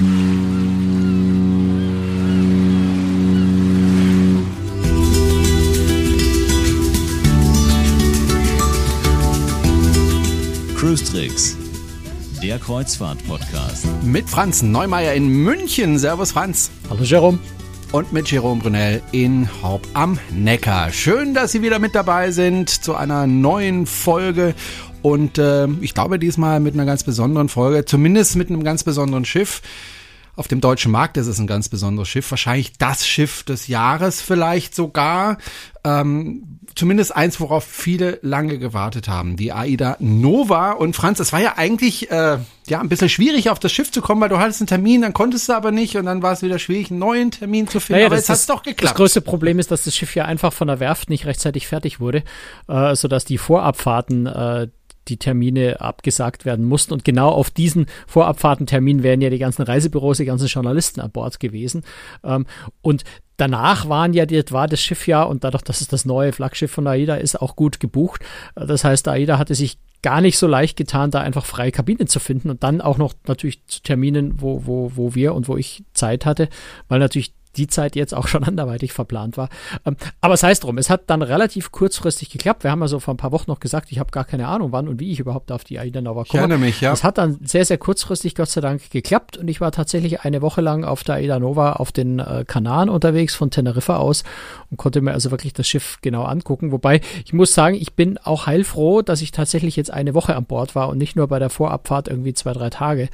Cruise Tricks, der Kreuzfahrt-Podcast. Mit Franz Neumeier in München. Servus Franz. Hallo Jerome. Und mit Jerome Brunel in Haupt am Neckar. Schön, dass Sie wieder mit dabei sind zu einer neuen Folge. Und äh, ich glaube diesmal mit einer ganz besonderen Folge, zumindest mit einem ganz besonderen Schiff. Auf dem deutschen Markt ist es ein ganz besonderes Schiff, wahrscheinlich das Schiff des Jahres vielleicht sogar. Ähm, zumindest eins, worauf viele lange gewartet haben, die AIDA Nova. Und Franz, es war ja eigentlich äh, ja ein bisschen schwierig, auf das Schiff zu kommen, weil du hattest einen Termin, dann konntest du aber nicht und dann war es wieder schwierig, einen neuen Termin zu finden. Naja, aber jetzt hat es doch geklappt. Das größte Problem ist, dass das Schiff ja einfach von der Werft nicht rechtzeitig fertig wurde, äh, sodass die Vorabfahrten äh, die Termine abgesagt werden mussten. Und genau auf diesen Vorabfahrtentermin wären ja die ganzen Reisebüros, die ganzen Journalisten an Bord gewesen. Ähm, und danach waren ja, war das Schiff ja, und dadurch, dass es das neue Flaggschiff von AIDA ist, auch gut gebucht. Das heißt, AIDA hatte sich gar nicht so leicht getan, da einfach freie Kabinen zu finden und dann auch noch natürlich zu Terminen, wo, wo, wo wir und wo ich Zeit hatte, weil natürlich die Zeit jetzt auch schon anderweitig verplant war. Ähm, aber es drum, es hat dann relativ kurzfristig geklappt. Wir haben also vor ein paar Wochen noch gesagt, ich habe gar keine Ahnung, wann und wie ich überhaupt auf die Aida Nova komme. Ich mich, ja. Es hat dann sehr, sehr kurzfristig, Gott sei Dank, geklappt und ich war tatsächlich eine Woche lang auf der Aida Nova auf den äh, Kanaren unterwegs von Teneriffa aus und konnte mir also wirklich das Schiff genau angucken. Wobei ich muss sagen, ich bin auch heilfroh, dass ich tatsächlich jetzt eine Woche an Bord war und nicht nur bei der Vorabfahrt irgendwie zwei, drei Tage,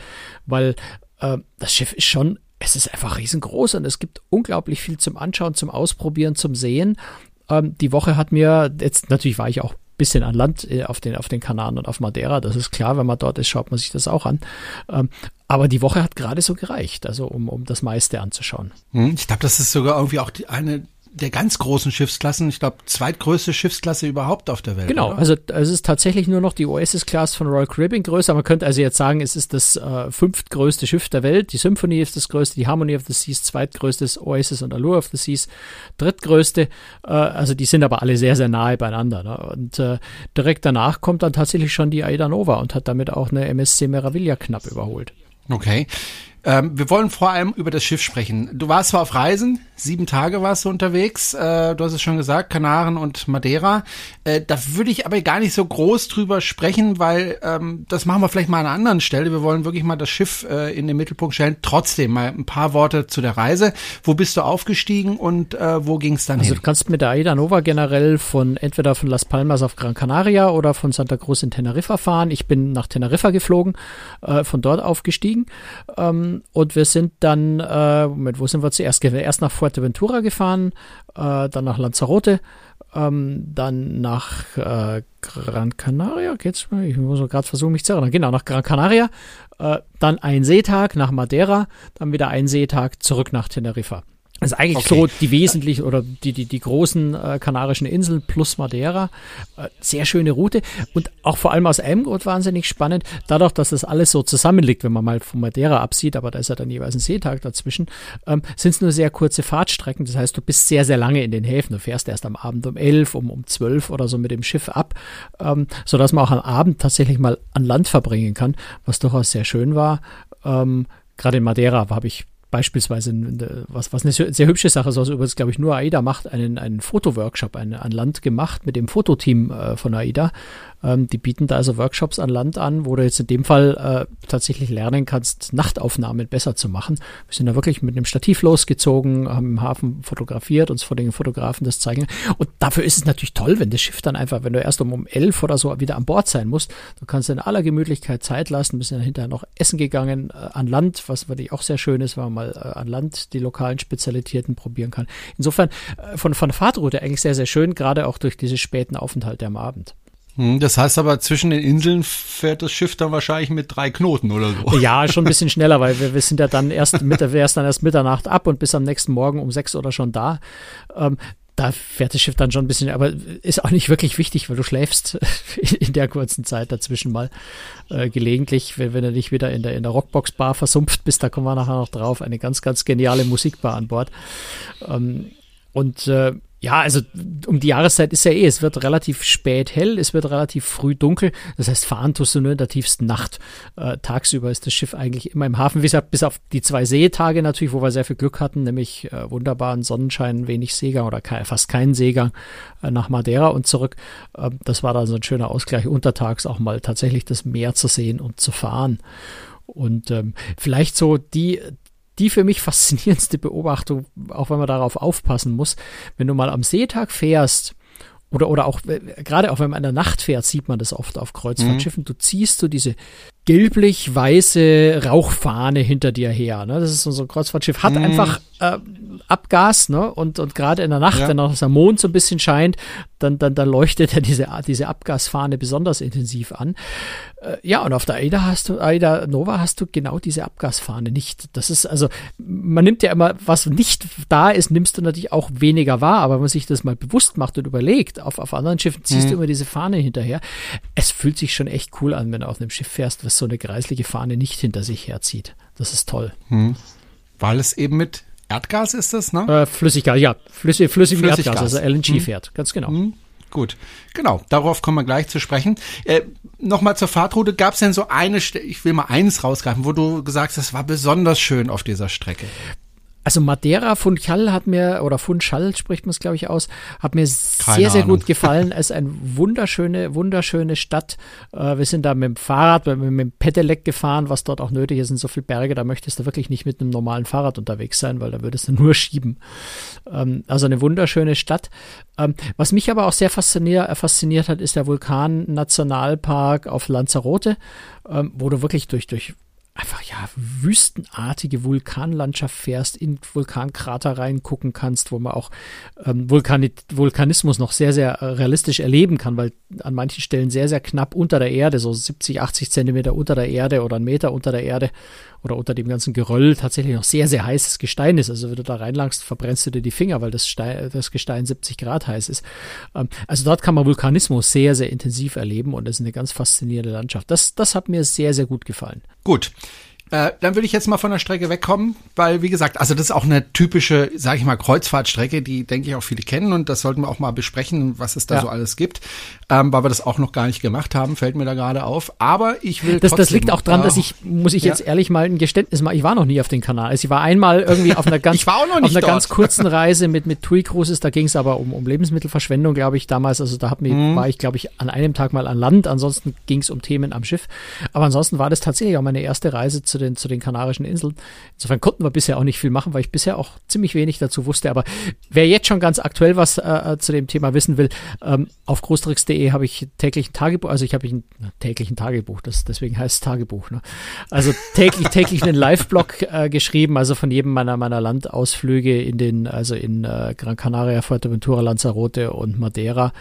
weil äh, das Schiff ist schon es ist einfach riesengroß und es gibt unglaublich viel zum Anschauen, zum Ausprobieren, zum Sehen. Ähm, die Woche hat mir, jetzt natürlich war ich auch ein bisschen an Land äh, auf den, auf den Kanaren und auf Madeira, das ist klar, wenn man dort ist, schaut man sich das auch an. Ähm, aber die Woche hat gerade so gereicht, also um, um das meiste anzuschauen. Hm, ich glaube, das ist sogar irgendwie auch die, eine der ganz großen Schiffsklassen, ich glaube, zweitgrößte Schiffsklasse überhaupt auf der Welt. Genau, oder? also es ist tatsächlich nur noch die Oasis-Class von Royal Caribbean größer. Man könnte also jetzt sagen, es ist das äh, fünftgrößte Schiff der Welt. Die Symphony ist das größte, die Harmony of the Seas zweitgrößtes, Oasis und Allure of the Seas drittgrößte. Äh, also die sind aber alle sehr, sehr nahe beieinander. Ne? Und äh, direkt danach kommt dann tatsächlich schon die Aida Nova und hat damit auch eine MSC Meraviglia knapp überholt. Okay. Ähm, wir wollen vor allem über das Schiff sprechen. Du warst zwar auf Reisen, sieben Tage warst du unterwegs, äh, du hast es schon gesagt, Kanaren und Madeira. Äh, da würde ich aber gar nicht so groß drüber sprechen, weil ähm, das machen wir vielleicht mal an einer anderen Stelle. Wir wollen wirklich mal das Schiff äh, in den Mittelpunkt stellen. Trotzdem mal ein paar Worte zu der Reise. Wo bist du aufgestiegen und äh, wo ging es dann also hin? du kannst mit der Aida Nova generell von entweder von Las Palmas auf Gran Canaria oder von Santa Cruz in Teneriffa fahren. Ich bin nach Teneriffa geflogen, äh, von dort aufgestiegen. Ähm, und wir sind dann, äh, Moment, wo sind wir zuerst? Erst nach Fuerteventura gefahren, äh, dann nach Lanzarote, ähm, dann nach äh, Gran Canaria, geht's? Ich muss gerade versuchen, mich zu erinnern. Genau, nach Gran Canaria, äh, dann ein Seetag nach Madeira, dann wieder ein Seetag zurück nach Teneriffa. Das ist eigentlich okay. so die wesentlichen oder die, die, die großen äh, Kanarischen Inseln plus Madeira. Äh, sehr schöne Route und auch vor allem aus einem Grund wahnsinnig spannend. Dadurch, dass das alles so zusammenliegt, wenn man mal von Madeira absieht, aber da ist ja dann jeweils ein Seetag dazwischen, ähm, sind es nur sehr kurze Fahrtstrecken. Das heißt, du bist sehr, sehr lange in den Häfen. Du fährst erst am Abend um elf, um, um zwölf oder so mit dem Schiff ab, ähm, sodass man auch am Abend tatsächlich mal an Land verbringen kann, was durchaus sehr schön war. Ähm, Gerade in Madeira habe ich beispielsweise, was, was eine sehr hübsche Sache ist, also übrigens, glaube ich, nur AIDA macht einen, einen Fotoworkshop ein, an Land gemacht mit dem Fototeam äh, von AIDA. Ähm, die bieten da also Workshops an Land an, wo du jetzt in dem Fall äh, tatsächlich lernen kannst, Nachtaufnahmen besser zu machen. Wir sind da wirklich mit einem Stativ losgezogen, haben im Hafen fotografiert, uns vor den Fotografen das zeigen. Und dafür ist es natürlich toll, wenn das Schiff dann einfach, wenn du erst um, um elf oder so wieder an Bord sein musst, du kannst in aller Gemütlichkeit Zeit lassen, bist dann hinterher noch essen gegangen äh, an Land, was wirklich auch sehr schön ist, weil man mal äh, an Land die lokalen Spezialitäten probieren kann. Insofern äh, von, von Fahrtroute eigentlich sehr, sehr schön, gerade auch durch diese späten Aufenthalte am Abend. Hm, das heißt aber, zwischen den Inseln fährt das Schiff dann wahrscheinlich mit drei Knoten oder so. Ja, schon ein bisschen schneller, weil wir, wir sind ja dann erst, mit, wir erst dann erst Mitternacht ab und bis am nächsten Morgen um sechs oder schon da. Ähm, da fährt das Schiff dann schon ein bisschen, aber ist auch nicht wirklich wichtig, weil du schläfst in der kurzen Zeit dazwischen mal äh, gelegentlich, wenn, wenn du nicht wieder in der, in der Rockbox-Bar versumpft bist, da kommen wir nachher noch drauf, eine ganz, ganz geniale Musikbar an Bord. Ähm, und äh, Ja, also um die Jahreszeit ist ja eh, es wird relativ spät hell, es wird relativ früh dunkel. Das heißt, fahren tust du nur in der tiefsten Nacht. Äh, tagsüber ist das Schiff eigentlich immer im Hafen. Wie gesagt, bis auf die zwei Seetage natürlich, wo wir sehr viel Glück hatten, nämlich äh, wunderbaren Sonnenschein, wenig Seegang oder kein, fast keinen Seegang äh, nach Madeira und zurück. Äh, das war dann so ein schöner Ausgleich, untertags auch mal tatsächlich das Meer zu sehen und zu fahren. Und ähm, vielleicht so die, die für mich faszinierendste Beobachtung, auch wenn man darauf aufpassen muss, wenn du mal am Seetag fährst, oder, oder auch, äh, gerade auch wenn man in der Nacht fährt, sieht man das oft auf Kreuzfahrtschiffen. Mhm. Du ziehst so diese gelblich-weiße Rauchfahne hinter dir her. Ne? Das ist so ein Kreuzfahrtschiff, hat mhm. einfach äh, Abgas, ne? Und, und gerade in der Nacht, ja. wenn auch der Mond so ein bisschen scheint, dann, dann, dann leuchtet er diese, diese Abgasfahne besonders intensiv an. Äh, ja, und auf der AIDA hast du, AIDA Nova hast du genau diese Abgasfahne nicht. Das ist, also, man nimmt ja immer, was nicht da ist, nimmst du natürlich auch weniger wahr, aber wenn man sich das mal bewusst macht und überlegt, auf, auf anderen Schiffen ziehst mhm. du immer diese Fahne hinterher. Es fühlt sich schon echt cool an, wenn du auf einem Schiff fährst, was so eine kreislige Fahne nicht hinter sich herzieht. Das ist toll. Mhm. Weil es eben mit Erdgas ist das, ne? Äh, Flüssiggas, ja. Flüssig, flüssig Flüssiggas, Erdgas, also LNG hm. fährt, ganz genau. Hm. Gut, genau, darauf kommen wir gleich zu sprechen. Äh, Nochmal zur Fahrtroute, gab es denn so eine, ich will mal eines rausgreifen, wo du gesagt hast, das war besonders schön auf dieser Strecke? Also Madeira Funchal hat mir, oder Funchal spricht man es, glaube ich, aus, hat mir Keine sehr, sehr Ahnung. gut gefallen. Es ist eine wunderschöne, wunderschöne Stadt. Äh, wir sind da mit dem Fahrrad, mit, mit dem Pedelec gefahren, was dort auch nötig ist, sind so viele Berge, da möchtest du wirklich nicht mit einem normalen Fahrrad unterwegs sein, weil da würdest du nur schieben. Ähm, also eine wunderschöne Stadt. Ähm, was mich aber auch sehr fasziniert, äh, fasziniert hat, ist der Vulkan-Nationalpark auf Lanzarote, ähm, wo du wirklich durch, durch einfach ja wüstenartige Vulkanlandschaft fährst, in Vulkankrater reingucken kannst, wo man auch ähm, Vulkani Vulkanismus noch sehr, sehr äh, realistisch erleben kann, weil an manchen Stellen sehr, sehr knapp unter der Erde, so 70, 80 Zentimeter unter der Erde oder einen Meter unter der Erde oder unter dem ganzen Geröll tatsächlich noch sehr, sehr heißes Gestein ist. Also wenn du da reinlangst, verbrennst du dir die Finger, weil das, Stein, das Gestein 70 Grad heiß ist. Ähm, also dort kann man Vulkanismus sehr, sehr intensiv erleben und das ist eine ganz faszinierende Landschaft. Das, das hat mir sehr, sehr gut gefallen. Gut. Äh, dann würde ich jetzt mal von der Strecke wegkommen, weil wie gesagt, also das ist auch eine typische, sage ich mal, Kreuzfahrtstrecke, die denke ich auch viele kennen und das sollten wir auch mal besprechen, was es da ja. so alles gibt, ähm, weil wir das auch noch gar nicht gemacht haben, fällt mir da gerade auf. Aber ich will das, das liegt auch dran, dass ich muss ich jetzt ja. ehrlich mal ein Geständnis machen. Ich war noch nie auf dem Kanal. Also ich war einmal irgendwie auf einer ganz auf einer dort. ganz kurzen Reise mit mit TUI Cruises. Da ging es aber um, um Lebensmittelverschwendung, glaube ich damals. Also da hat mir, mhm. war ich glaube ich an einem Tag mal an Land. Ansonsten ging es um Themen am Schiff. Aber ansonsten war das tatsächlich auch meine erste Reise zu den zu den Kanarischen Inseln. Insofern konnten wir bisher auch nicht viel machen, weil ich bisher auch ziemlich wenig dazu wusste. Aber wer jetzt schon ganz aktuell was äh, äh zu dem Thema wissen will, ähm, auf großtricks.de habe ich täglich ein Tagebuch, also ich habe ein täglichen Tagebuch, das deswegen heißt es Tagebuch. Ne? Also täglich täglich einen Live-Blog äh, geschrieben, also von jedem meiner meiner Landausflüge in den, also in äh, Gran Canaria, Fuerteventura, Lanzarote und Madeira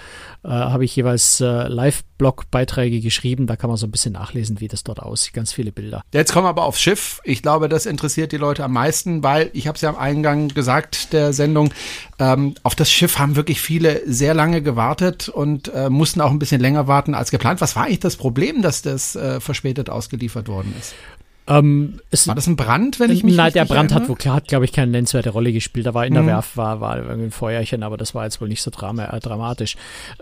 äh, habe ich jeweils äh, Live-Blog-Beiträge geschrieben. Da kann man so ein bisschen nachlesen, wie das dort aussieht. Ganz viele Bilder. Jetzt kommen aber aufs Schiff. Ich glaube, das interessiert die Leute am meisten, weil ich habe es ja am Eingang gesagt der Sendung, ähm, auf das Schiff haben wirklich viele sehr lange gewartet und äh, mussten auch ein bisschen länger warten als geplant. Was war eigentlich das Problem, dass das äh, verspätet ausgeliefert worden ist? Ähm, war das ein Brand, wenn ich mich Nein, der Brand erinnere? hat, hat glaube ich, keine nennenswerte Rolle gespielt. Da war in der mhm. Werft war, war irgendwie ein Feuerchen, aber das war jetzt wohl nicht so drama, äh, dramatisch.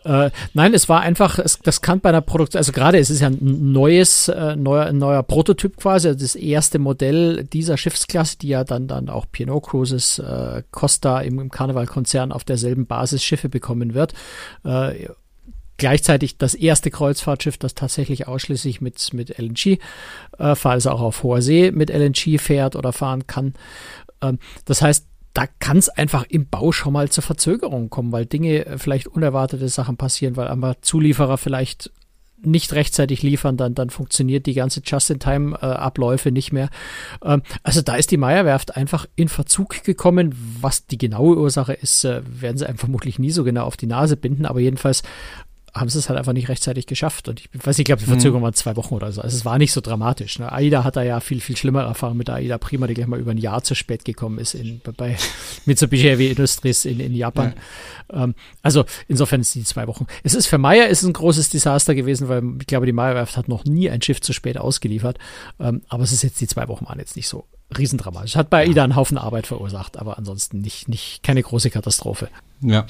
Äh, nein, es war einfach, es, das kann bei einer Produktion, also gerade es ist ja ein neues, äh, neuer, ein neuer Prototyp quasi, also das erste Modell dieser Schiffsklasse, die ja dann, dann auch P&O Cruises, äh, Costa im, im Carnival-Konzern auf derselben Basis Schiffe bekommen wird. Gleichzeitig das erste Kreuzfahrtschiff, das tatsächlich ausschließlich mit, mit LNG, äh, falls auch auf hoher See mit LNG fährt oder fahren kann. Ähm, das heißt, da kann es einfach im Bau schon mal zur Verzögerung kommen, weil Dinge, äh, vielleicht unerwartete Sachen passieren, weil einmal Zulieferer vielleicht nicht rechtzeitig liefern, dann, dann funktioniert die ganze Just-in-Time-Abläufe nicht mehr. Ähm, also da ist die Meierwerft einfach in Verzug gekommen. Was die genaue Ursache ist, äh, werden sie einem vermutlich nie so genau auf die Nase binden, aber jedenfalls haben sie es halt einfach nicht rechtzeitig geschafft. Und ich weiß nicht, ich glaube, die Verzögerung mhm. war zwei Wochen oder so. Also es war nicht so dramatisch. Ne? AIDA hat da ja viel, viel schlimmere Erfahrungen mit AIDA Prima, die gleich mal über ein Jahr zu spät gekommen ist in, bei Mitsubishi Heavy Industries in, in Japan. Ja. Ähm, also insofern ist die zwei Wochen. Es ist für Meyer ist ein großes Desaster gewesen, weil ich glaube, die Meyerwerft hat noch nie ein Schiff zu spät ausgeliefert. Ähm, aber es ist jetzt, die zwei Wochen waren jetzt nicht so riesendramatisch. Hat bei AIDA einen Haufen Arbeit verursacht, aber ansonsten nicht, nicht keine große Katastrophe. Ja,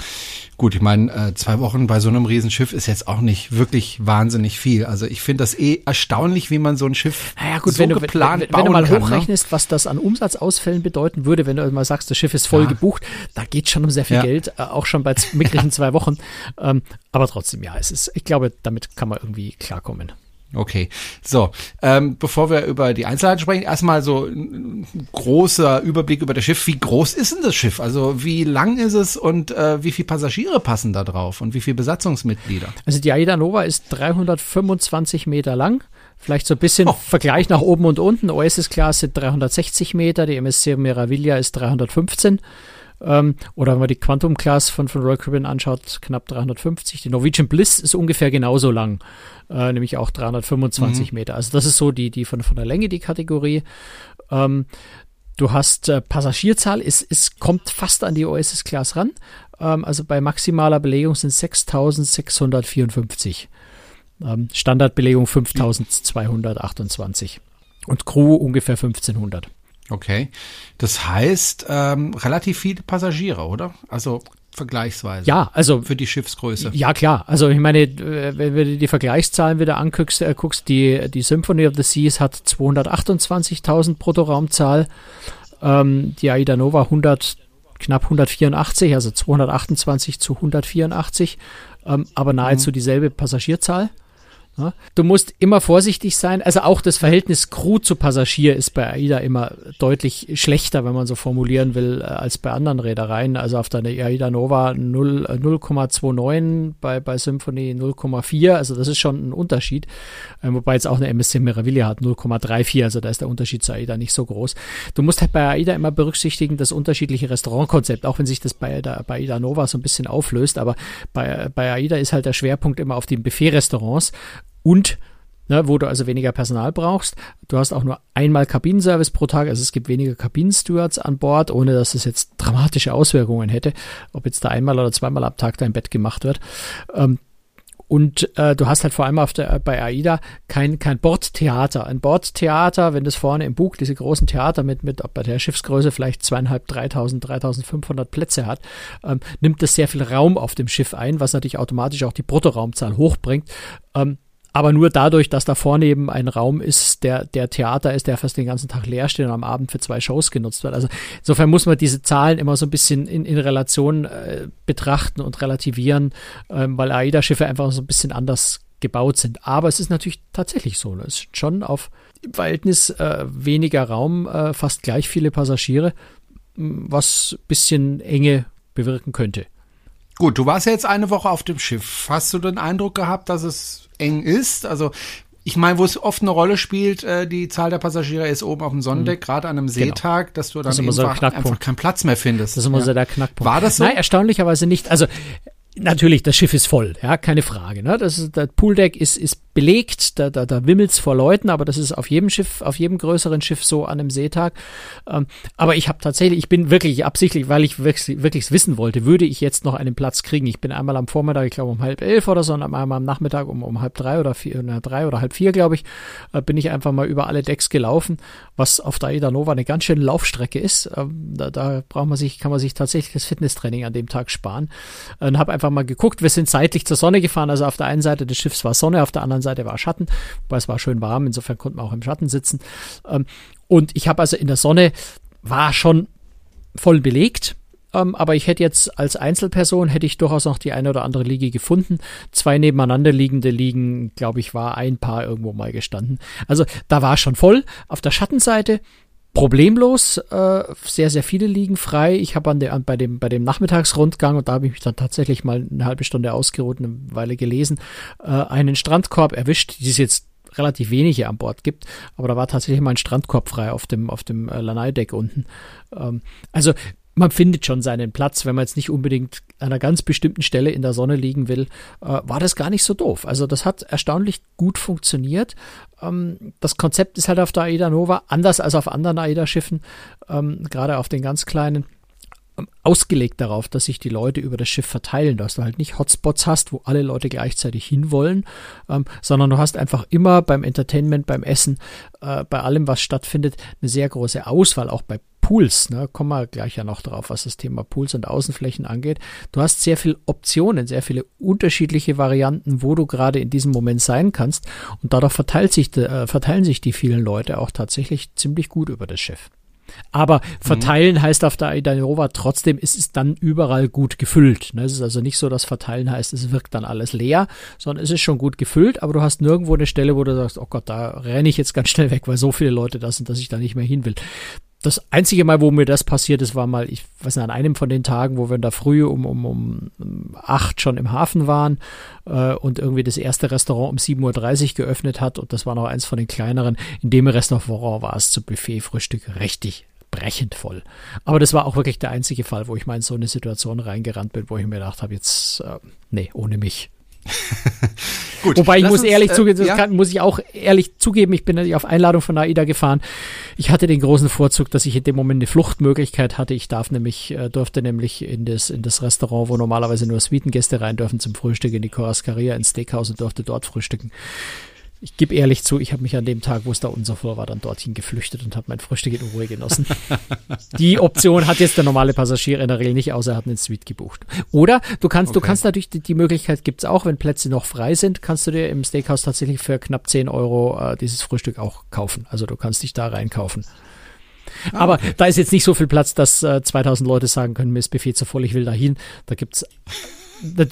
gut, ich meine, äh, zwei Wochen bei so einem Riesenschiff ist jetzt auch nicht wirklich wahnsinnig viel. Also ich finde das eh erstaunlich, wie man so ein Schiff naja, gut, so wenn du, geplant wenn, wenn, wenn du mal kann, ne? hochrechnest, ne? was das an Umsatzausfällen bedeuten würde, wenn du mal sagst, das Schiff ist voll Ja. gebucht, da geht schon um sehr viel Ja. Geld, äh, auch schon bei mickrigen zwei Wochen. Ähm, aber trotzdem, ja, es ist, ich glaube, damit kann man irgendwie klarkommen. Okay, so, ähm, bevor wir über die Einzelheiten sprechen, erstmal so ein großer Überblick über das Schiff. Wie groß ist denn das Schiff? Also wie lang ist es und äh, wie viele Passagiere passen da drauf und wie viele Besatzungsmitglieder? Also die Aida Nova ist 325 Meter lang. Vielleicht so ein bisschen Oh. Vergleich nach oben und unten. Oasis-Class sind 360 Meter, die MSC Meraviglia ist 315. Ähm, oder wenn man die Quantum-Class von, von Royal Caribbean anschaut, knapp 350. Die Norwegian Bliss ist ungefähr genauso lang, äh, nämlich auch 325 Meter. Also das ist so die, die von, von der Länge die Kategorie. Ähm, du hast äh, Passagierzahl, es, es kommt fast an die Oasis-Class ran. Ähm, also bei maximaler Belegung sind 6.654. Ähm, Standardbelegung 5228 und Crew ungefähr 1500. Okay, das heißt ähm, relativ viele Passagiere, oder? Also vergleichsweise. Ja, also Für die Schiffsgröße. ja klar. Also ich meine, wenn du die Vergleichszahlen wieder anguckst, äh, guckst, die die Symphony of the Seas hat 228.000 Bruttoraumzahl, ähm, die Aida Nova 100 knapp 184, also 228 zu 184, ähm, aber nahezu dieselbe Passagierzahl. Ja. Du musst immer vorsichtig sein. Also auch das Verhältnis Crew zu Passagier ist bei AIDA immer deutlich schlechter, wenn man so formulieren will, äh, als bei anderen Reedereien. Also auf der AIDA Nova 0, äh, 0,29, bei, bei Symphony 0,4. Also das ist schon ein Unterschied. Äh, Wobei jetzt auch eine MSC Meraviglia hat 0,34. Also da ist der Unterschied zu AIDA nicht so groß. Du musst halt bei AIDA immer berücksichtigen, das unterschiedliche Restaurantkonzept, auch wenn sich das bei, AIDA, bei AIDA Nova so ein bisschen auflöst. Aber bei, bei AIDA ist halt der Schwerpunkt immer auf den Buffet-Restaurants und ne, wo du also weniger Personal brauchst. Du hast auch nur einmal Kabinenservice pro Tag, also es gibt weniger Kabinenstewards an Bord, ohne dass es jetzt dramatische Auswirkungen hätte, ob jetzt da einmal oder zweimal am Tag dein Bett gemacht wird. Ähm, und äh, du hast halt vor allem auf der, bei AIDA kein, kein Bordtheater. Ein Bordtheater, wenn das vorne im Bug diese großen Theater mit, mit bei der Schiffsgröße vielleicht zweieinhalb, 3000, 3500 Plätze hat, ähm, nimmt das sehr viel Raum auf dem Schiff ein, was natürlich automatisch auch die Bruttoraumzahl hochbringt. Ähm, aber nur dadurch, dass da vorne eben ein Raum ist, der, der Theater ist, der fast den ganzen Tag leer steht und am Abend für zwei Shows genutzt wird. Also insofern muss man diese Zahlen immer so ein bisschen in, in Relation äh, betrachten und relativieren, ähm, weil AIDA-Schiffe einfach so ein bisschen anders gebaut sind. Aber es ist natürlich tatsächlich so. ne? Es ist schon auf im Verhältnis äh, weniger Raum, äh, fast gleich viele Passagiere, was bisschen Enge bewirken könnte. Gut, du warst ja jetzt eine Woche auf dem Schiff. Hast du den Eindruck gehabt, dass es eng ist? Also ich meine, wo es oft eine Rolle spielt, äh, die Zahl der Passagiere ist oben auf dem Sonnendeck, gerade an einem Seetag, dass du dann Mhm. Genau. Das so ein einfach, keinen Platz mehr findest. Das ist immer Ja. so der Knackpunkt. War das so? Nein, erstaunlicherweise nicht. Also natürlich, das Schiff ist voll, ja, keine Frage. Ne? Das ist, der Pooldeck ist, ist belegt, da, da, da wimmelt's vor Leuten, aber das ist auf jedem Schiff, auf jedem größeren Schiff so an einem Seetag. Ähm, aber ich habe tatsächlich, ich bin wirklich absichtlich, weil ich wirklich, wirklich wissen wollte, würde ich jetzt noch einen Platz kriegen. Ich bin einmal am Vormittag, ich glaube um halb elf oder so, und einmal am Nachmittag um, um halb drei oder vier, na, drei oder halb vier, glaube ich, äh, bin ich einfach mal über alle Decks gelaufen, was auf der Aida Nova eine ganz schöne Laufstrecke ist. Ähm, da, da braucht man sich, kann man sich tatsächlich das Fitnesstraining an dem Tag sparen. Und habe einfach mal geguckt, wir sind seitlich zur Sonne gefahren, also auf der einen Seite des Schiffs war Sonne, auf der anderen Seite war Schatten, wobei es war schön warm, insofern konnten wir auch im Schatten sitzen. Ähm, Und ich habe also in der Sonne, war schon voll belegt. Ähm, aber ich hätte jetzt als Einzelperson hätte ich durchaus noch die eine oder andere Liege gefunden. Zwei nebeneinander liegende Liegen, glaube ich, war ein Paar irgendwo mal gestanden. Also da war schon voll. Auf der Schattenseite problemlos, äh, sehr, sehr viele liegen frei. Ich habe an der, an, bei, dem, bei dem Nachmittagsrundgang, und da habe ich mich dann tatsächlich mal eine halbe Stunde ausgeruht, eine Weile gelesen, äh, einen Strandkorb erwischt, die es jetzt relativ wenige an Bord gibt, aber da war tatsächlich mal ein Strandkorb frei auf dem, auf dem äh, Lanai-Deck unten. Ähm, also man findet schon seinen Platz, wenn man jetzt nicht unbedingt an einer ganz bestimmten Stelle in der Sonne liegen will, äh, war das gar nicht so doof. Also das hat erstaunlich gut funktioniert. Ähm, das Konzept ist halt auf der Aida Nova anders als auf anderen Aida-Schiffen, ähm, gerade auf den ganz kleinen ausgelegt darauf, dass sich die Leute über das Schiff verteilen, dass du halt nicht Hotspots hast, wo alle Leute gleichzeitig hinwollen, ähm, sondern du hast einfach immer beim Entertainment, beim Essen, äh, bei allem, was stattfindet, eine sehr große Auswahl, auch bei Pools, ne, kommen wir gleich ja noch drauf, was das Thema Pools und Außenflächen angeht. Du hast sehr viele Optionen, sehr viele unterschiedliche Varianten, wo du gerade in diesem Moment sein kannst und dadurch verteilt sich, äh, verteilen sich die vielen Leute auch tatsächlich ziemlich gut über das Schiff. Aber verteilen mhm. heißt auf der Aida Nova trotzdem, ist es dann überall gut gefüllt. Ne? Es ist also nicht so, dass verteilen heißt, es wirkt dann alles leer, sondern es ist schon gut gefüllt, aber du hast nirgendwo eine Stelle, wo du sagst, oh Gott, da renne ich jetzt ganz schnell weg, weil so viele Leute da sind, dass ich da nicht mehr hin will. Das einzige Mal, wo mir das passiert ist, war mal, ich weiß nicht, an einem von den Tagen, wo wir da früh um, um, um acht schon im Hafen waren äh, und irgendwie das erste Restaurant um 7.30 Uhr geöffnet hat und das war noch eins von den kleineren. In dem Restaurant war es zu Buffet-Frühstück richtig brechend voll. Aber das war auch wirklich der einzige Fall, wo ich mal in so eine Situation reingerannt bin, wo ich mir gedacht habe, jetzt, äh, nee, ohne mich. Gut, Wobei ich muss uns, ehrlich äh, zugeben, ja? kann, muss ich auch ehrlich zugeben, ich bin auf Einladung von AIDA gefahren. Ich hatte den großen Vorzug, dass ich in dem Moment eine Fluchtmöglichkeit hatte. Ich darf nämlich, äh, durfte nämlich in das, in das Restaurant, wo normalerweise nur Suitengäste rein dürfen zum Frühstück, in die Corascaria, ins Steakhouse und durfte dort frühstücken ich gebe ehrlich zu, ich habe mich an dem Tag, wo es da unser vor war, dann dorthin geflüchtet und habe mein Frühstück in Ruhe genossen. die Option hat jetzt der normale Passagier in der Regel nicht, außer er hat einen Suite gebucht. Oder du kannst, okay. du kannst natürlich, die, die Möglichkeit gibt's auch, wenn Plätze noch frei sind, kannst du dir im Steakhouse tatsächlich für knapp 10 Euro äh, dieses Frühstück auch kaufen. Also du kannst dich da reinkaufen. Ah, Aber okay. da ist jetzt nicht so viel Platz, dass äh, 2000 Leute sagen können, mir ist Buffet zu voll, ich will dahin. Da gibt's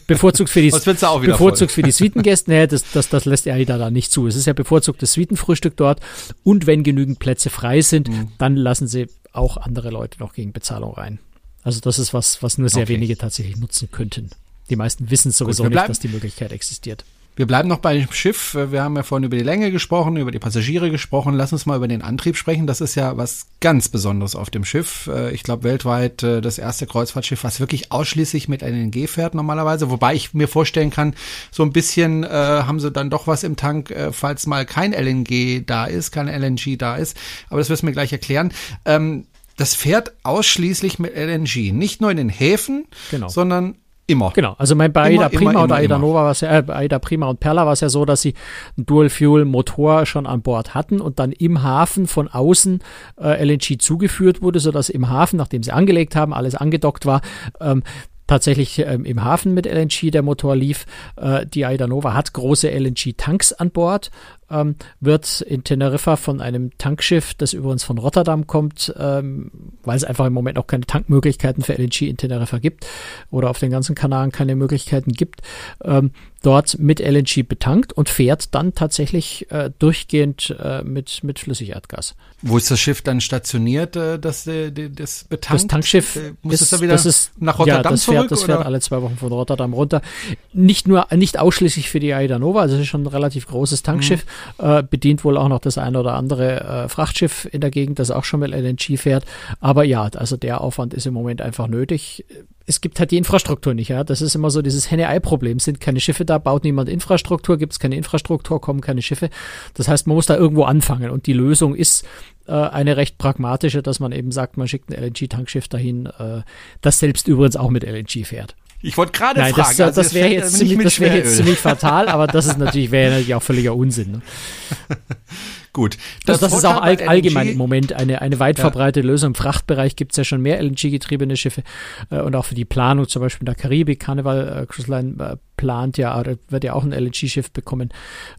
bevorzugt für die, bevorzugt für die Suitengäste, nee, das, das, das lässt AIDA da nicht zu. Es ist ja bevorzugtes Suitenfrühstück dort und wenn genügend Plätze frei sind, mhm. dann lassen sie auch andere Leute noch gegen Bezahlung rein. Also das ist was, was nur sehr okay. wenige tatsächlich nutzen könnten. Die meisten wissen sowieso Gut, nicht, dass die Möglichkeit existiert. Wir bleiben noch bei dem Schiff. Wir haben ja vorhin über die Länge gesprochen, über die Passagiere gesprochen. Lass uns mal über den Antrieb sprechen. Das ist ja was ganz Besonderes auf dem Schiff. Äh, ich glaube, weltweit äh, das erste Kreuzfahrtschiff, was wirklich ausschließlich mit LNG fährt normalerweise. Wobei ich mir vorstellen kann, so ein bisschen äh, haben sie dann doch was im Tank, äh, falls mal kein LNG da ist, kein LNG da ist. Aber das wirst du mir gleich erklären. Ähm, das fährt ausschließlich mit LNG. Nicht nur in den Häfen, genau. sondern Immer. Genau. Also mein, bei Aida Prima immer, und Aida. Nova war es ja, äh, Aida Prima und Perla war es ja so, dass sie einen Dual-Fuel-Motor schon an Bord hatten und dann im Hafen von außen äh, LNG zugeführt wurde, sodass im Hafen, nachdem sie angelegt haben, alles angedockt war, ähm, tatsächlich ähm, im Hafen mit LNG der Motor lief. Äh, die Aida Nova hat große LNG-Tanks an Bord ähm, wird in Teneriffa von einem Tankschiff, das übrigens von Rotterdam kommt, ähm, weil es einfach im Moment auch keine Tankmöglichkeiten für LNG in Teneriffa gibt oder auf den ganzen Kanaren keine Möglichkeiten gibt, ähm, dort mit LNG betankt und fährt dann tatsächlich äh, durchgehend äh, mit, mit Flüssigerdgas. Wo ist das Schiff dann stationiert, äh, das, äh, das betankt? Das Tankschiff äh, muss ist, es da wieder das ist, nach Rotterdam ja, das zurück? Fährt, das fährt alle zwei Wochen von Rotterdam runter. Nicht nur, nicht ausschließlich für die Aida Nova, also es ist schon ein relativ großes Tankschiff, mhm äh, bedient wohl auch noch das eine oder andere äh, Frachtschiff in der Gegend, das auch schon mit LNG fährt. Aber ja, also der Aufwand ist im Moment einfach nötig. Es gibt halt die Infrastruktur nicht, ja. Das ist immer so dieses Henne-Ei-Problem. Sind keine Schiffe da, baut niemand Infrastruktur, gibt es keine Infrastruktur, kommen keine Schiffe. Das heißt, man muss da irgendwo anfangen. Und die Lösung ist äh, eine recht pragmatische, dass man eben sagt, man schickt ein LNG-Tankschiff dahin, äh, das selbst übrigens auch mit LNG fährt. Ich wollte gerade fragen. Das, also das wäre jetzt, ziemlich, das wär jetzt ziemlich fatal, aber das ist natürlich, wäre natürlich auch völliger Unsinn. Ne? Gut. Das, das ist auch all, allgemein im Moment eine, eine weit verbreitete ja. Lösung. Im Frachtbereich gibt es ja schon mehr LNG-getriebene Schiffe äh, und auch für die Planung, zum Beispiel in der Karibik, Carnival äh, Cruise Line äh, plant ja, wird ja auch ein LNG-Schiff bekommen,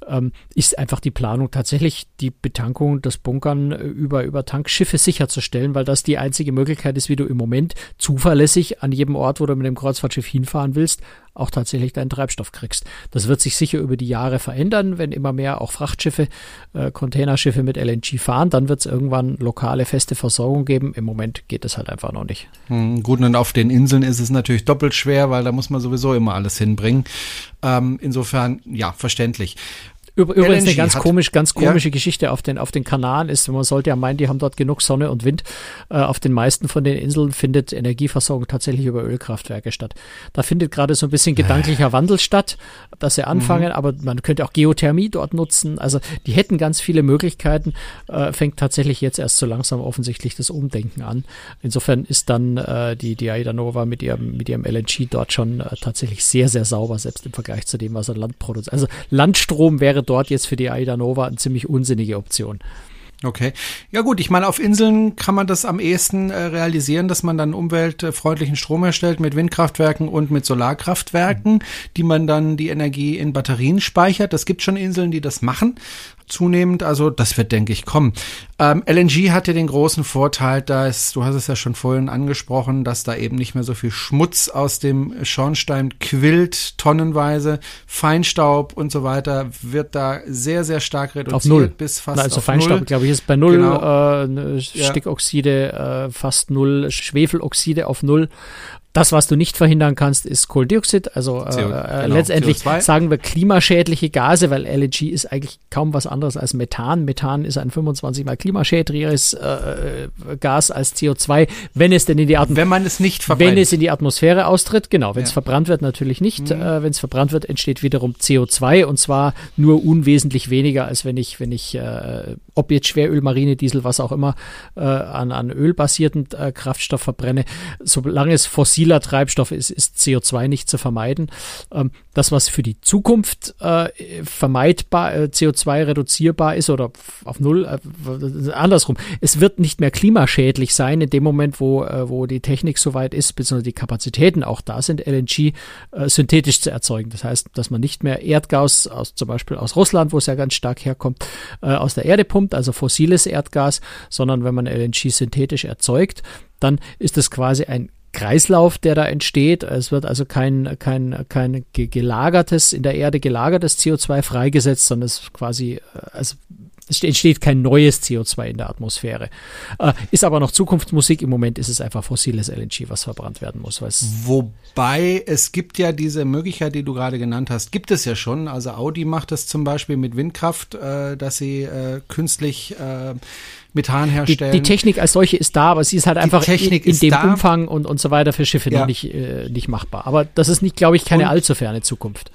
ähm, ist einfach die Planung tatsächlich die Betankung, das Bunkern über, über Tankschiffe sicherzustellen, weil das die einzige Möglichkeit ist, wie du im Moment zuverlässig an jedem Ort, wo du mit dem Kreuzfahrtschiff hinfahren willst, auch tatsächlich deinen Treibstoff kriegst. Das wird sich sicher über die Jahre verändern, wenn immer mehr auch Frachtschiffe, äh, Containerschiffe mit LNG fahren, dann wird es irgendwann lokale feste Versorgung geben. Im Moment geht es halt einfach noch nicht. Hm, gut, und auf den Inseln ist es natürlich doppelt schwer, weil da muss man sowieso immer alles hinbringen. Ähm, insofern, ja, verständlich. Übrigens eine ganz komisch, ganz komische ja. Geschichte auf den, auf den Kanaren ist, man sollte ja meinen, die haben dort genug Sonne und Wind. Äh, auf den meisten von den Inseln findet Energieversorgung tatsächlich über Ölkraftwerke statt. Da findet gerade so ein bisschen gedanklicher Wandel statt, dass sie anfangen, mhm. aber man könnte auch Geothermie dort nutzen. Also die hätten ganz viele Möglichkeiten, äh, fängt tatsächlich jetzt erst so langsam offensichtlich das Umdenken an. Insofern ist dann äh, die, die Aida Nova mit ihrem, mit ihrem LNG dort schon äh, tatsächlich sehr, sehr sauber, selbst im Vergleich zu dem, was er Land produziert. Also Landstrom wäre dort jetzt für die Aida Nova eine ziemlich unsinnige Option. Okay. Ja gut, ich meine, auf Inseln kann man das am ehesten äh, realisieren, dass man dann umweltfreundlichen Strom herstellt mit Windkraftwerken und mit Solarkraftwerken, mhm. die man dann die Energie in Batterien speichert. Das gibt schon Inseln, die das machen zunehmend. Also das wird, denke ich, kommen. Ähm, LNG hat ja den großen Vorteil, dass, du hast es ja schon vorhin angesprochen, dass da eben nicht mehr so viel Schmutz aus dem Schornstein quillt, tonnenweise. Feinstaub und so weiter wird da sehr, sehr stark reduziert. Auf null. Bis fast also auf Feinstaub, glaube ich, ist bei null. Genau. Äh, Stickoxide äh, fast null, Schwefeloxide auf null. Das, was du nicht verhindern kannst, ist Kohlendioxid. Also äh, genau, letztendlich CO2. sagen wir klimaschädliche Gase, weil LNG ist eigentlich kaum was anderes als Methan. Methan ist ein 25 mal klimaschädlicheres äh, Gas als CO2, wenn es denn in die Atmosphäre, wenn man es nicht verbrennt. wenn es in die Atmosphäre austritt. Genau, wenn es ja. verbrannt wird, natürlich nicht. Mhm. Äh, wenn es verbrannt wird, entsteht wiederum CO2 und zwar nur unwesentlich weniger, als wenn ich, wenn ich, äh, ob jetzt Schweröl, Marine, Diesel, was auch immer, äh, an, an ölbasierten äh, Kraftstoff verbrenne. Solange es fossil fossiler Treibstoff ist, ist CO2 nicht zu vermeiden. Ähm, das, was für die Zukunft äh, vermeidbar, äh, CO2 reduzierbar ist oder auf Null, äh, andersrum, es wird nicht mehr klimaschädlich sein in dem Moment, wo, wo die Technik soweit ist, beziehungsweise die Kapazitäten auch da sind, LNG synthetisch zu erzeugen. Das heißt, dass man nicht mehr Erdgas aus, zum Beispiel aus Russland, wo es ja ganz stark herkommt, aus der Erde pumpt, also fossiles Erdgas, sondern wenn man LNG synthetisch erzeugt, dann ist es quasi ein Kreislauf, der da entsteht. Es wird also kein, kein, kein gelagertes, in der Erde gelagertes CO2 freigesetzt, sondern es quasi, äh, also es entsteht kein neues CO2 in der Atmosphäre. Äh, ist aber noch Zukunftsmusik. Im Moment ist es einfach fossiles LNG, was verbrannt werden muss. Wobei es gibt ja diese Möglichkeit, die du gerade genannt hast, gibt es ja schon. Also Audi macht das zum Beispiel mit Windkraft, äh, dass sie äh, künstlich Methan herstellen. Die, die, Technik als solche ist da, aber sie ist halt die einfach Technik in, in dem da. Umfang und, und so weiter für Schiffe ja. noch nicht, nicht machbar. Aber das ist nicht, glaube ich, keine und, allzu ferne Zukunft.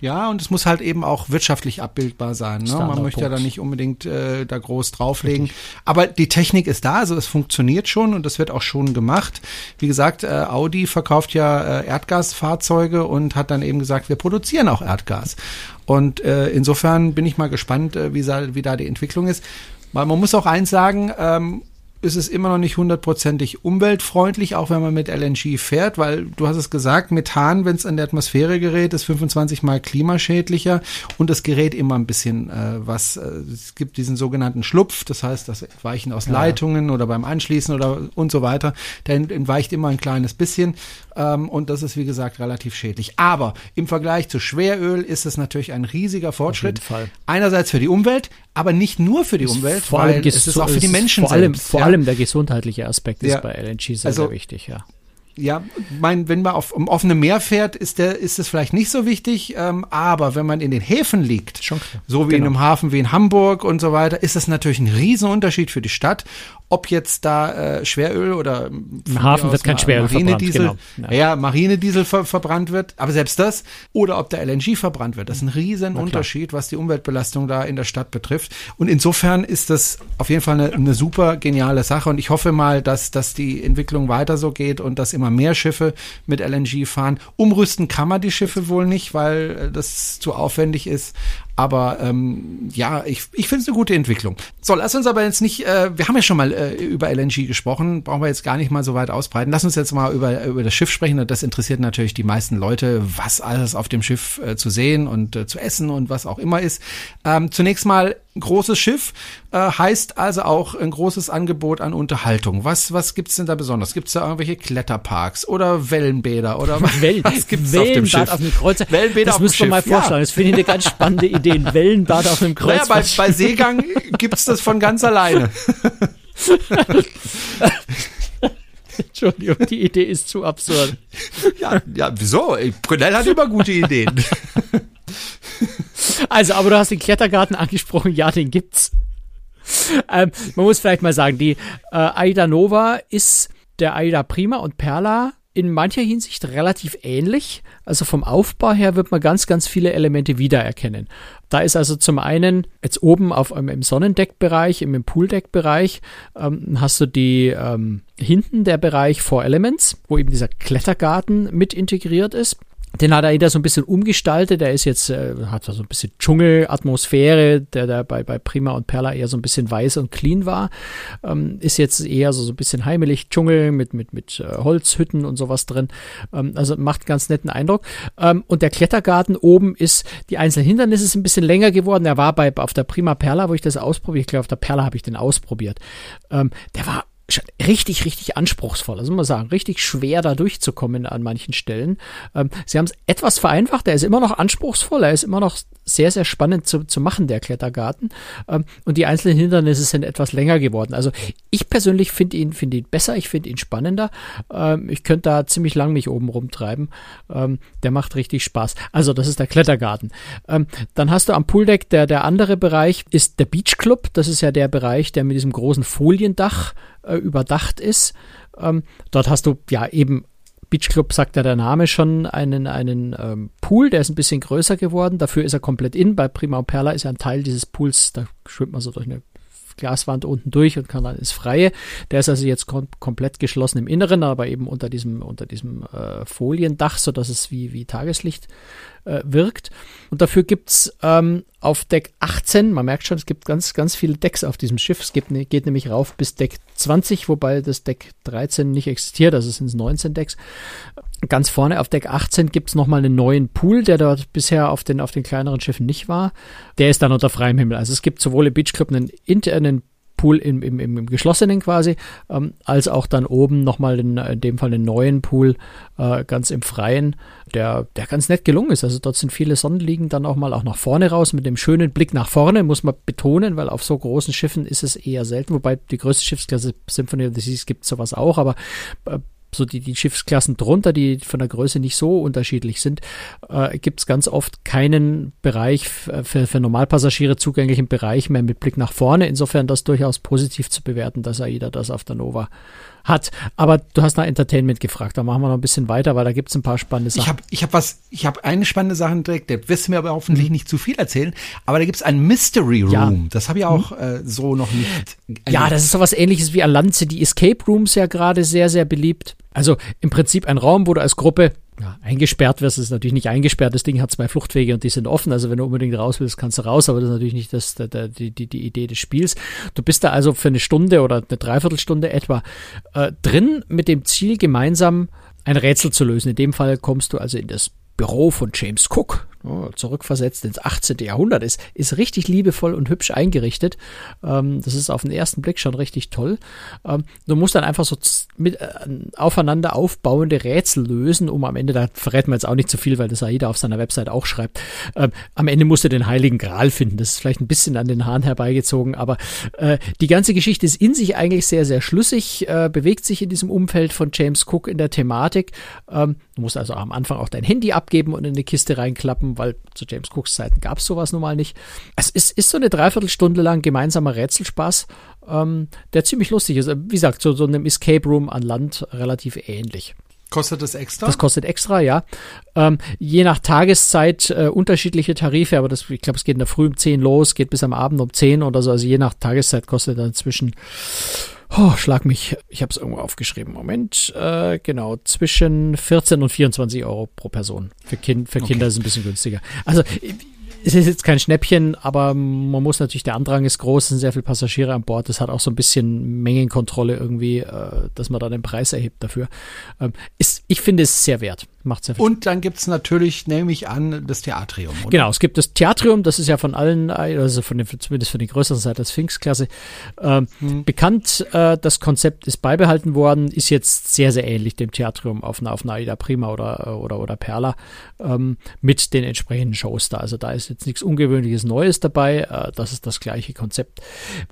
Ja, und es muss halt eben auch wirtschaftlich abbildbar sein. Ne? Man möchte ja da nicht unbedingt äh, da groß drauflegen. Richtig. Aber die Technik ist da, also es funktioniert schon und das wird auch schon gemacht. Wie gesagt, äh, Audi verkauft ja äh, Erdgasfahrzeuge und hat dann eben gesagt, wir produzieren auch Erdgas. Und äh, insofern bin ich mal gespannt, äh, wie, wie da die Entwicklung ist. Weil man muss auch eins sagen, ähm, ist es immer noch nicht hundertprozentig umweltfreundlich, auch wenn man mit LNG fährt, weil du hast es gesagt, Methan, wenn es an der Atmosphäre gerät, ist 25 mal klimaschädlicher und das gerät immer ein bisschen äh, was. Äh, es gibt diesen sogenannten Schlupf, das heißt, das Entweichen aus ja. Leitungen oder beim Anschließen oder und so weiter, der entweicht immer ein kleines bisschen ähm, und das ist wie gesagt relativ schädlich. Aber im Vergleich zu Schweröl ist es natürlich ein riesiger Fortschritt. Einerseits für die Umwelt, aber nicht nur für die Umwelt, vor allem es ist auch für die Menschen vor allem, selbst. Vor ja. allem der gesundheitliche Aspekt ist ja. bei LNG sehr, also, sehr wichtig, ja ja, mein, wenn man auf um offene Meer fährt, ist der, ist es vielleicht nicht so wichtig, ähm, aber wenn man in den Häfen liegt, so wie genau. in einem Hafen wie in Hamburg und so weiter, ist das natürlich ein Riesenunterschied für die Stadt ob jetzt da äh, Schweröl oder im Hafen wird kein Schweröl Marinediesel, verbrannt, genau. ja. ja, Marinediesel ver verbrannt wird, aber selbst das oder ob der LNG verbrannt wird, das ist ein riesen Unterschied, was die Umweltbelastung da in der Stadt betrifft. Und insofern ist das auf jeden Fall eine, eine super geniale Sache und ich hoffe mal, dass dass die Entwicklung weiter so geht und dass immer mehr Schiffe mit LNG fahren. Umrüsten kann man die Schiffe wohl nicht, weil äh, das zu aufwendig ist. Aber ähm, ja, ich, ich finde es eine gute Entwicklung. So, lass uns aber jetzt nicht, äh, wir haben ja schon mal äh, über LNG gesprochen, brauchen wir jetzt gar nicht mal so weit ausbreiten. Lass uns jetzt mal über, über das Schiff sprechen. Das interessiert natürlich die meisten Leute, was alles auf dem Schiff äh, zu sehen und äh, zu essen und was auch immer ist. Ähm, zunächst mal großes Schiff äh, heißt also auch ein großes Angebot an Unterhaltung. Was, was gibt's denn da besonders? Gibt's da irgendwelche Kletterparks oder Wellenbäder oder Wellen, was gibt's Wellenbad auf dem Schiff? Auf einem Kreuzer. Wellenbäder das müsst ihr mal vorschlagen. Ja. Das finde ich eine ganz spannende Idee. Ein Wellenbad auf einem Kreuzfahrt. Naja, bei, bei Seegang gibt's das von ganz alleine. Entschuldigung, die Idee ist zu absurd. Ja, ja wieso? Brunel hat immer gute Ideen. Also, aber du hast den Klettergarten angesprochen, ja, den gibt's. Ähm, man muss vielleicht mal sagen, die äh, Aida Nova ist der Aida Prima und Perla in mancher Hinsicht relativ ähnlich. Also vom Aufbau her wird man ganz, ganz viele Elemente wiedererkennen. Da ist also zum einen jetzt oben auf im Sonnendeckbereich, im Pooldeckbereich ähm, hast du die ähm, hinten der Bereich Four Elements, wo eben dieser Klettergarten mit integriert ist. Den hat er wieder so ein bisschen umgestaltet. Der ist jetzt, äh, hat so ein bisschen Dschungelatmosphäre, der da bei, bei Prima und Perla eher so ein bisschen weiß und clean war. Ähm, ist jetzt eher so, so ein bisschen heimelig Dschungel mit, mit, mit äh, Holzhütten und sowas drin. Ähm, also macht ganz netten Eindruck. Ähm, und der Klettergarten oben ist, die einzelnen Hindernisse sind ein bisschen länger geworden. Er war bei, auf der Prima Perla, wo ich das ausprobiert. Ich glaube, auf der Perla habe ich den ausprobiert. Ähm, der war richtig, richtig anspruchsvoll. Also muss man sagen, richtig schwer da durchzukommen an manchen Stellen. Ähm, sie haben es etwas vereinfacht. Er ist immer noch anspruchsvoll. Er ist immer noch sehr, sehr spannend zu, zu machen, der Klettergarten. Ähm, und die einzelnen Hindernisse sind etwas länger geworden. Also ich persönlich finde ihn, finde ihn besser. Ich finde ihn spannender. Ähm, ich könnte da ziemlich lang mich oben rumtreiben. Ähm, der macht richtig Spaß. Also das ist der Klettergarten. Ähm, dann hast du am Pooldeck der, der andere Bereich ist der Beach Club. Das ist ja der Bereich, der mit diesem großen Foliendach äh, überdacht ist. Ähm, dort hast du ja eben Beach Club sagt ja der Name schon, einen, einen ähm, Pool, der ist ein bisschen größer geworden. Dafür ist er komplett in. Bei Prima Perla ist er ein Teil dieses Pools, da schwimmt man so durch eine Glaswand unten durch und kann dann ins Freie. Der ist also jetzt kom komplett geschlossen im Inneren, aber eben unter diesem, unter diesem äh, Foliendach, so dass es wie, wie Tageslicht äh, wirkt. Und dafür gibt's ähm, auf Deck 18, man merkt schon, es gibt ganz, ganz viele Decks auf diesem Schiff. Es gibt, ne, geht nämlich rauf bis Deck 20, wobei das Deck 13 nicht existiert, also sind es 19 Decks. Ganz vorne auf Deck 18 gibt's nochmal einen neuen Pool, der dort bisher auf den, auf den kleineren Schiffen nicht war. Der ist dann unter freiem Himmel. Also es gibt sowohl im Beach Club einen internen Pool im, im, im, geschlossenen quasi, ähm, als auch dann oben nochmal in, in dem Fall einen neuen Pool äh, ganz im Freien, der, der ganz nett gelungen ist. Also dort sind viele Sonnenliegen dann auch mal auch nach vorne raus mit dem schönen Blick nach vorne, muss man betonen, weil auf so großen Schiffen ist es eher selten, wobei die größte Schiffsklasse Symphony of the Seas gibt sowas auch, aber äh, so die, die Schiffsklassen drunter, die von der Größe nicht so unterschiedlich sind, äh, gibt es ganz oft keinen Bereich für, für Normalpassagiere zugänglichen Bereich mehr mit Blick nach vorne. Insofern das durchaus positiv zu bewerten, dass AIDA das auf der Nova hat. Aber du hast nach Entertainment gefragt, da machen wir noch ein bisschen weiter, weil da gibt es ein paar spannende Sachen. Ich habe ich hab was, ich habe eine spannende Sache entdeckt, der wirst du mir aber hoffentlich mhm. nicht zu viel erzählen, aber da gibt es ein Mystery Room. Ja. Das habe ich auch mhm. äh, so noch nicht. Erlebt. Ja, das ist sowas ähnliches wie an Lanze, die Escape Rooms ja gerade sehr, sehr beliebt. Also im Prinzip ein Raum, wo du als Gruppe ja, eingesperrt wirst, ist natürlich nicht eingesperrt. Das Ding hat zwei Fluchtwege und die sind offen. Also wenn du unbedingt raus willst, kannst du raus, aber das ist natürlich nicht das, der, die, die, die Idee des Spiels. Du bist da also für eine Stunde oder eine Dreiviertelstunde etwa äh, drin mit dem Ziel, gemeinsam ein Rätsel zu lösen. In dem Fall kommst du also in das Büro von James Cook, zurückversetzt ins 18. Jahrhundert, ist, ist richtig liebevoll und hübsch eingerichtet. Ähm, das ist auf den ersten Blick schon richtig toll. Ähm, du musst dann einfach so mit äh, aufeinander aufbauende Rätsel lösen, um am Ende, da verrät man jetzt auch nicht zu viel, weil das Aida auf seiner Website auch schreibt, ähm, am Ende musst du den Heiligen Gral finden. Das ist vielleicht ein bisschen an den Haaren herbeigezogen, aber äh, die ganze Geschichte ist in sich eigentlich sehr, sehr schlüssig, äh, bewegt sich in diesem Umfeld von James Cook in der Thematik. Ähm, du musst also am Anfang auch dein Handy ab abgeben und in eine Kiste reinklappen, weil zu James Cooks Zeiten gab es sowas nun mal nicht. Es ist, ist so eine Dreiviertelstunde lang gemeinsamer Rätselspaß, ähm, der ziemlich lustig ist. Wie gesagt, so, so einem Escape Room an Land relativ ähnlich. Kostet das extra? Das kostet extra, ja. Ähm, je nach Tageszeit äh, unterschiedliche Tarife, aber das, ich glaube, es geht in der Früh um 10 los, geht bis am Abend um 10 oder so. Also je nach Tageszeit kostet dann zwischen Oh, schlag mich. Ich habe es irgendwo aufgeschrieben. Moment. Äh, genau, zwischen 14 und 24 Euro pro Person. Für, kind, für Kinder okay. ist es ein bisschen günstiger. Also es ist jetzt kein Schnäppchen, aber man muss natürlich, der Andrang ist groß, es sind sehr viele Passagiere an Bord. Das hat auch so ein bisschen Mengenkontrolle irgendwie, äh, dass man da den Preis erhebt dafür. Ähm, ist, ich finde es sehr wert. Macht sehr viel Und dann gibt's natürlich, nehme ich an, das Theatrium. Oder? Genau, es gibt das Theatrium, das ist ja von allen, also von den, zumindest von den größeren Seite der Sphinx-Klasse, äh, hm. bekannt. Äh, das Konzept ist beibehalten worden, ist jetzt sehr, sehr ähnlich dem Theatrium auf auf einer Aida Prima oder, oder, oder Perla ähm, mit den entsprechenden Shows da. Also da ist jetzt nichts Ungewöhnliches Neues dabei. Äh, das ist das gleiche Konzept.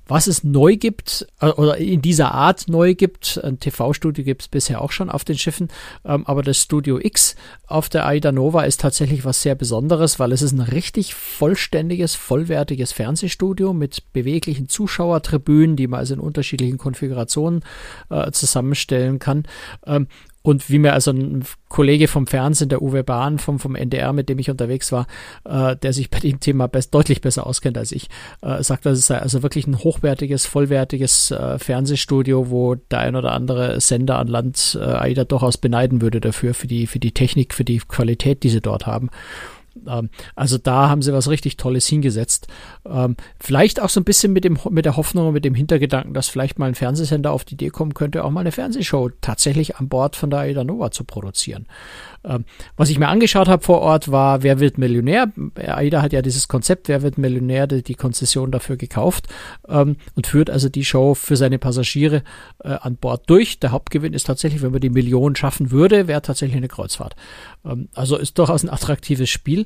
Was es neu gibt, äh, oder in dieser Art neu gibt, ein TV-Studio gibt es bisher auch schon auf den Schiffen, ähm, aber das Studio X auf der Aida Nova ist tatsächlich was sehr Besonderes, weil es ist ein richtig vollständiges, vollwertiges Fernsehstudio mit beweglichen Zuschauertribünen, die man also in unterschiedlichen Konfigurationen äh, zusammenstellen kann. Ähm, und wie mir also ein Kollege vom Fernsehen, der Uwe Bahn vom, vom NDR, mit dem ich unterwegs war, äh, der sich bei dem Thema best, deutlich besser auskennt als ich, äh, sagt, das ist also wirklich ein hochwertiges, vollwertiges äh, Fernsehstudio, wo der ein oder andere Sender an Land äh, AIDA durchaus beneiden würde dafür, für die, für die Technik, für die Qualität, die sie dort haben. Ähm, also da haben sie was richtig Tolles hingesetzt. Ähm, vielleicht auch so ein bisschen mit, dem, mit der Hoffnung und mit dem Hintergedanken, dass vielleicht mal ein Fernsehsender auf die Idee kommen könnte, auch mal eine Fernsehshow tatsächlich an Bord von der Aida Nova zu produzieren. Ähm, was ich mir angeschaut habe vor Ort war, wer wird Millionär? AIDA hat ja dieses Konzept, wer wird Millionär, die, Konzession dafür gekauft und führt also die Show für seine Passagiere äh, an Bord durch. Der Hauptgewinn ist tatsächlich, wenn man die Million schaffen würde, wäre tatsächlich eine Kreuzfahrt. Also ist durchaus ein attraktives Spiel.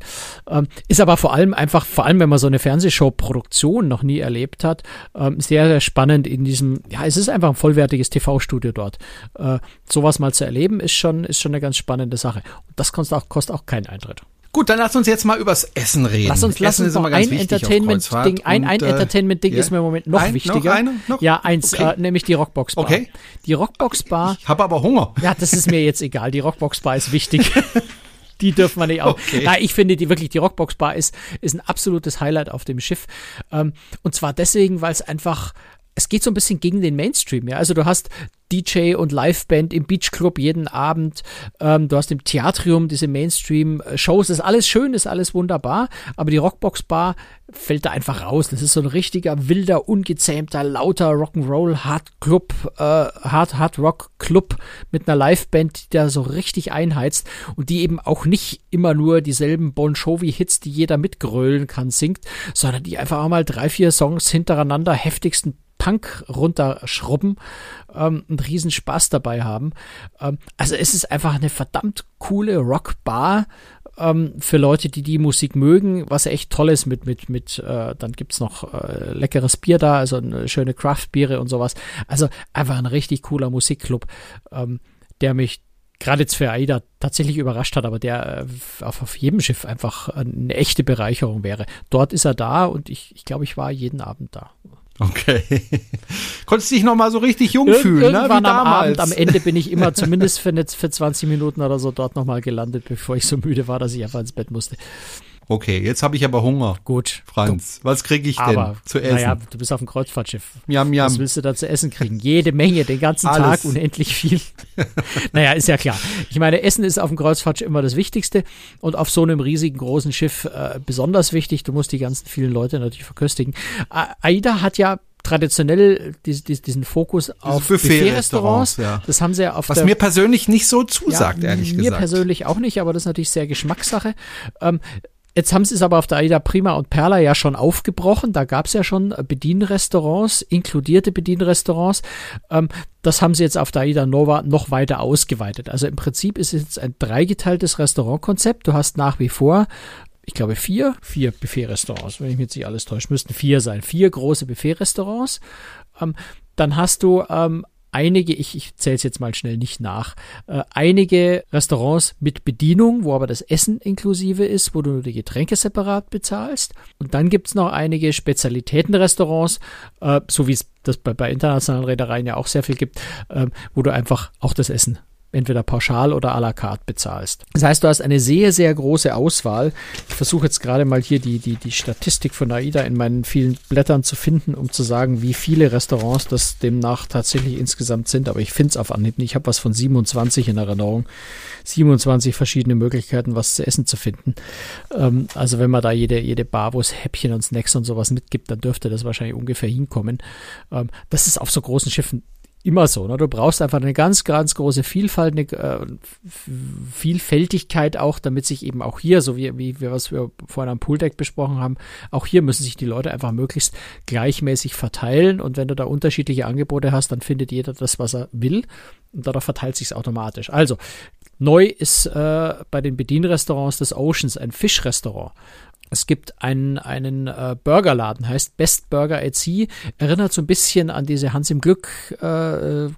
Ähm, ist aber vor allem einfach, vor allem wenn man so eine Fernsehshow-Produktion noch nie erlebt hat, ähm, sehr, sehr spannend in diesem, ja, es ist einfach ein vollwertiges TV-Studio dort. Äh, sowas mal zu erleben, ist schon, ist schon eine ganz spannende Sache. Und das kostet auch, kostet auch keinen Eintritt. Gut, dann lass uns jetzt mal übers Essen reden. Lass uns, lass uns noch ein Entertainment-Ding, ein, ein äh, Entertainment-Ding yeah. ist mir im Moment noch ein, wichtiger. Noch eine? Noch? Ja, eins, okay. äh, nämlich die Rockbox Bar. Okay. Die Rockbox Bar. Ich habe aber Hunger. Ja, das ist mir jetzt egal. Die Rockbox Bar ist wichtig. die dürfen wir nicht auch. Okay. Na, ich finde die wirklich, die Rockbox Bar ist, ist ein absolutes Highlight auf dem Schiff. Ähm, und zwar deswegen, weil es einfach, es geht so ein bisschen gegen den Mainstream, ja. Also du hast DJ und Liveband im Beachclub jeden Abend. Ähm, du hast im Theatrium diese Mainstream-Shows. Ist alles schön, ist alles wunderbar. Aber die Rockbox Bar fällt da einfach raus. Das ist so ein richtiger, wilder, ungezähmter, lauter Rock'n'Roll Hard Club, äh, Hard Hard Rock Club mit einer Liveband, die da so richtig einheizt und die eben auch nicht immer nur dieselben Bon Jovi Hits, die jeder mitgrölen kann, singt, sondern die einfach auch mal drei, vier Songs hintereinander heftigsten Punk runterschrubben ähm, einen riesen Spaß dabei haben. Ähm, also es ist einfach eine verdammt coole Rockbar ähm, für Leute, die die Musik mögen, was echt toll ist mit, mit, mit, äh, dann gibt's noch äh, leckeres Bier da, also eine schöne Craft-Biere und sowas. Also einfach ein richtig cooler Musikclub, ähm, der mich gerade jetzt für AIDA tatsächlich überrascht hat, aber der äh, auf, auf jedem Schiff einfach eine echte Bereicherung wäre. Dort ist er da und ich, ich glaube, ich war jeden Abend da. Okay. Konntest dich noch mal so richtig jung Ir fühlen, ne? Irgendwann am Abend, am Ende bin ich immer zumindest für, für 20 Minuten oder so dort noch mal gelandet, bevor ich so müde war, dass ich einfach ins Bett musste. Okay, jetzt habe ich aber Hunger. Gut. Franz, was kriege ich denn aber, zu essen? Naja, du bist auf dem Kreuzfahrtschiff. Jam, jam. Was willst du da zu essen kriegen? Jede Menge, den ganzen Alles. Tag, unendlich viel. naja, ist ja klar. Ich meine, Essen ist auf dem Kreuzfahrtschiff immer das Wichtigste und auf so einem riesigen, großen Schiff äh, besonders wichtig. Du musst die ganzen vielen Leute natürlich verköstigen. AIDA hat ja traditionell diesen Fokus auf Buffet-Restaurants. ja. Das haben sie ja auf Was mir persönlich nicht so zusagt, ja, ehrlich mir gesagt. Mir persönlich auch nicht, aber das ist natürlich sehr Geschmackssache. Ähm, Jetzt haben sie es aber auf der Aida Prima und Perla ja schon aufgebrochen. Da gab es ja schon Bedienrestaurants, inkludierte Bedienrestaurants. Ähm, das haben sie jetzt auf der Aida Nova noch weiter ausgeweitet. Also im Prinzip ist es jetzt ein dreigeteiltes Restaurantkonzept. Du hast nach wie vor ich glaube, vier, vier Buffet-Restaurants, wenn ich mich jetzt nicht alles täusche, müssten vier sein. Vier große Buffet-Restaurants. Ähm, dann hast du ähm, einige, ich, ich zähle es jetzt mal schnell nicht nach, äh, einige Restaurants mit Bedienung, wo aber das Essen inklusive ist, wo du nur die Getränke separat bezahlst. Und dann gibt's noch einige Spezialitätenrestaurants, äh, so wie es das bei, bei internationalen Reedereien ja auch sehr viel gibt, äh, wo du einfach auch das Essen entweder pauschal oder à la carte bezahlst. Das heißt, du hast eine sehr, sehr große Auswahl. Ich versuche jetzt gerade mal hier die, die, die Statistik von AIDA in meinen vielen Blättern zu finden, um zu sagen, wie viele Restaurants das demnach tatsächlich insgesamt sind. Aber ich finde es auf Anhieb nicht. Ich habe was von 27 in Erinnerung. 27 verschiedene Möglichkeiten, was zu essen zu finden. Ähm, also wenn man da jede, jede Bar, wo es Häppchen und Snacks und sowas mitgibt, dann dürfte das wahrscheinlich ungefähr hinkommen. Ähm, das ist auf so großen Schiffen immer so. Ne? Du brauchst einfach eine ganz, ganz große Vielfalt, eine äh, Vielfältigkeit auch, damit sich eben auch hier, so wie, wie wir was wir vorhin am Pooldeck besprochen haben, auch hier müssen sich die Leute einfach möglichst gleichmäßig verteilen. Und wenn du da unterschiedliche Angebote hast, dann findet jeder das, was er will. Und dadurch verteilt sich automatisch. Also, neu ist äh, bei den Bedienrestaurants des Oceans ein Fischrestaurant. Es gibt einen, einen äh, Burgerladen, heißt Best Burger Sea. Erinnert so ein bisschen an diese Hans im Glück äh,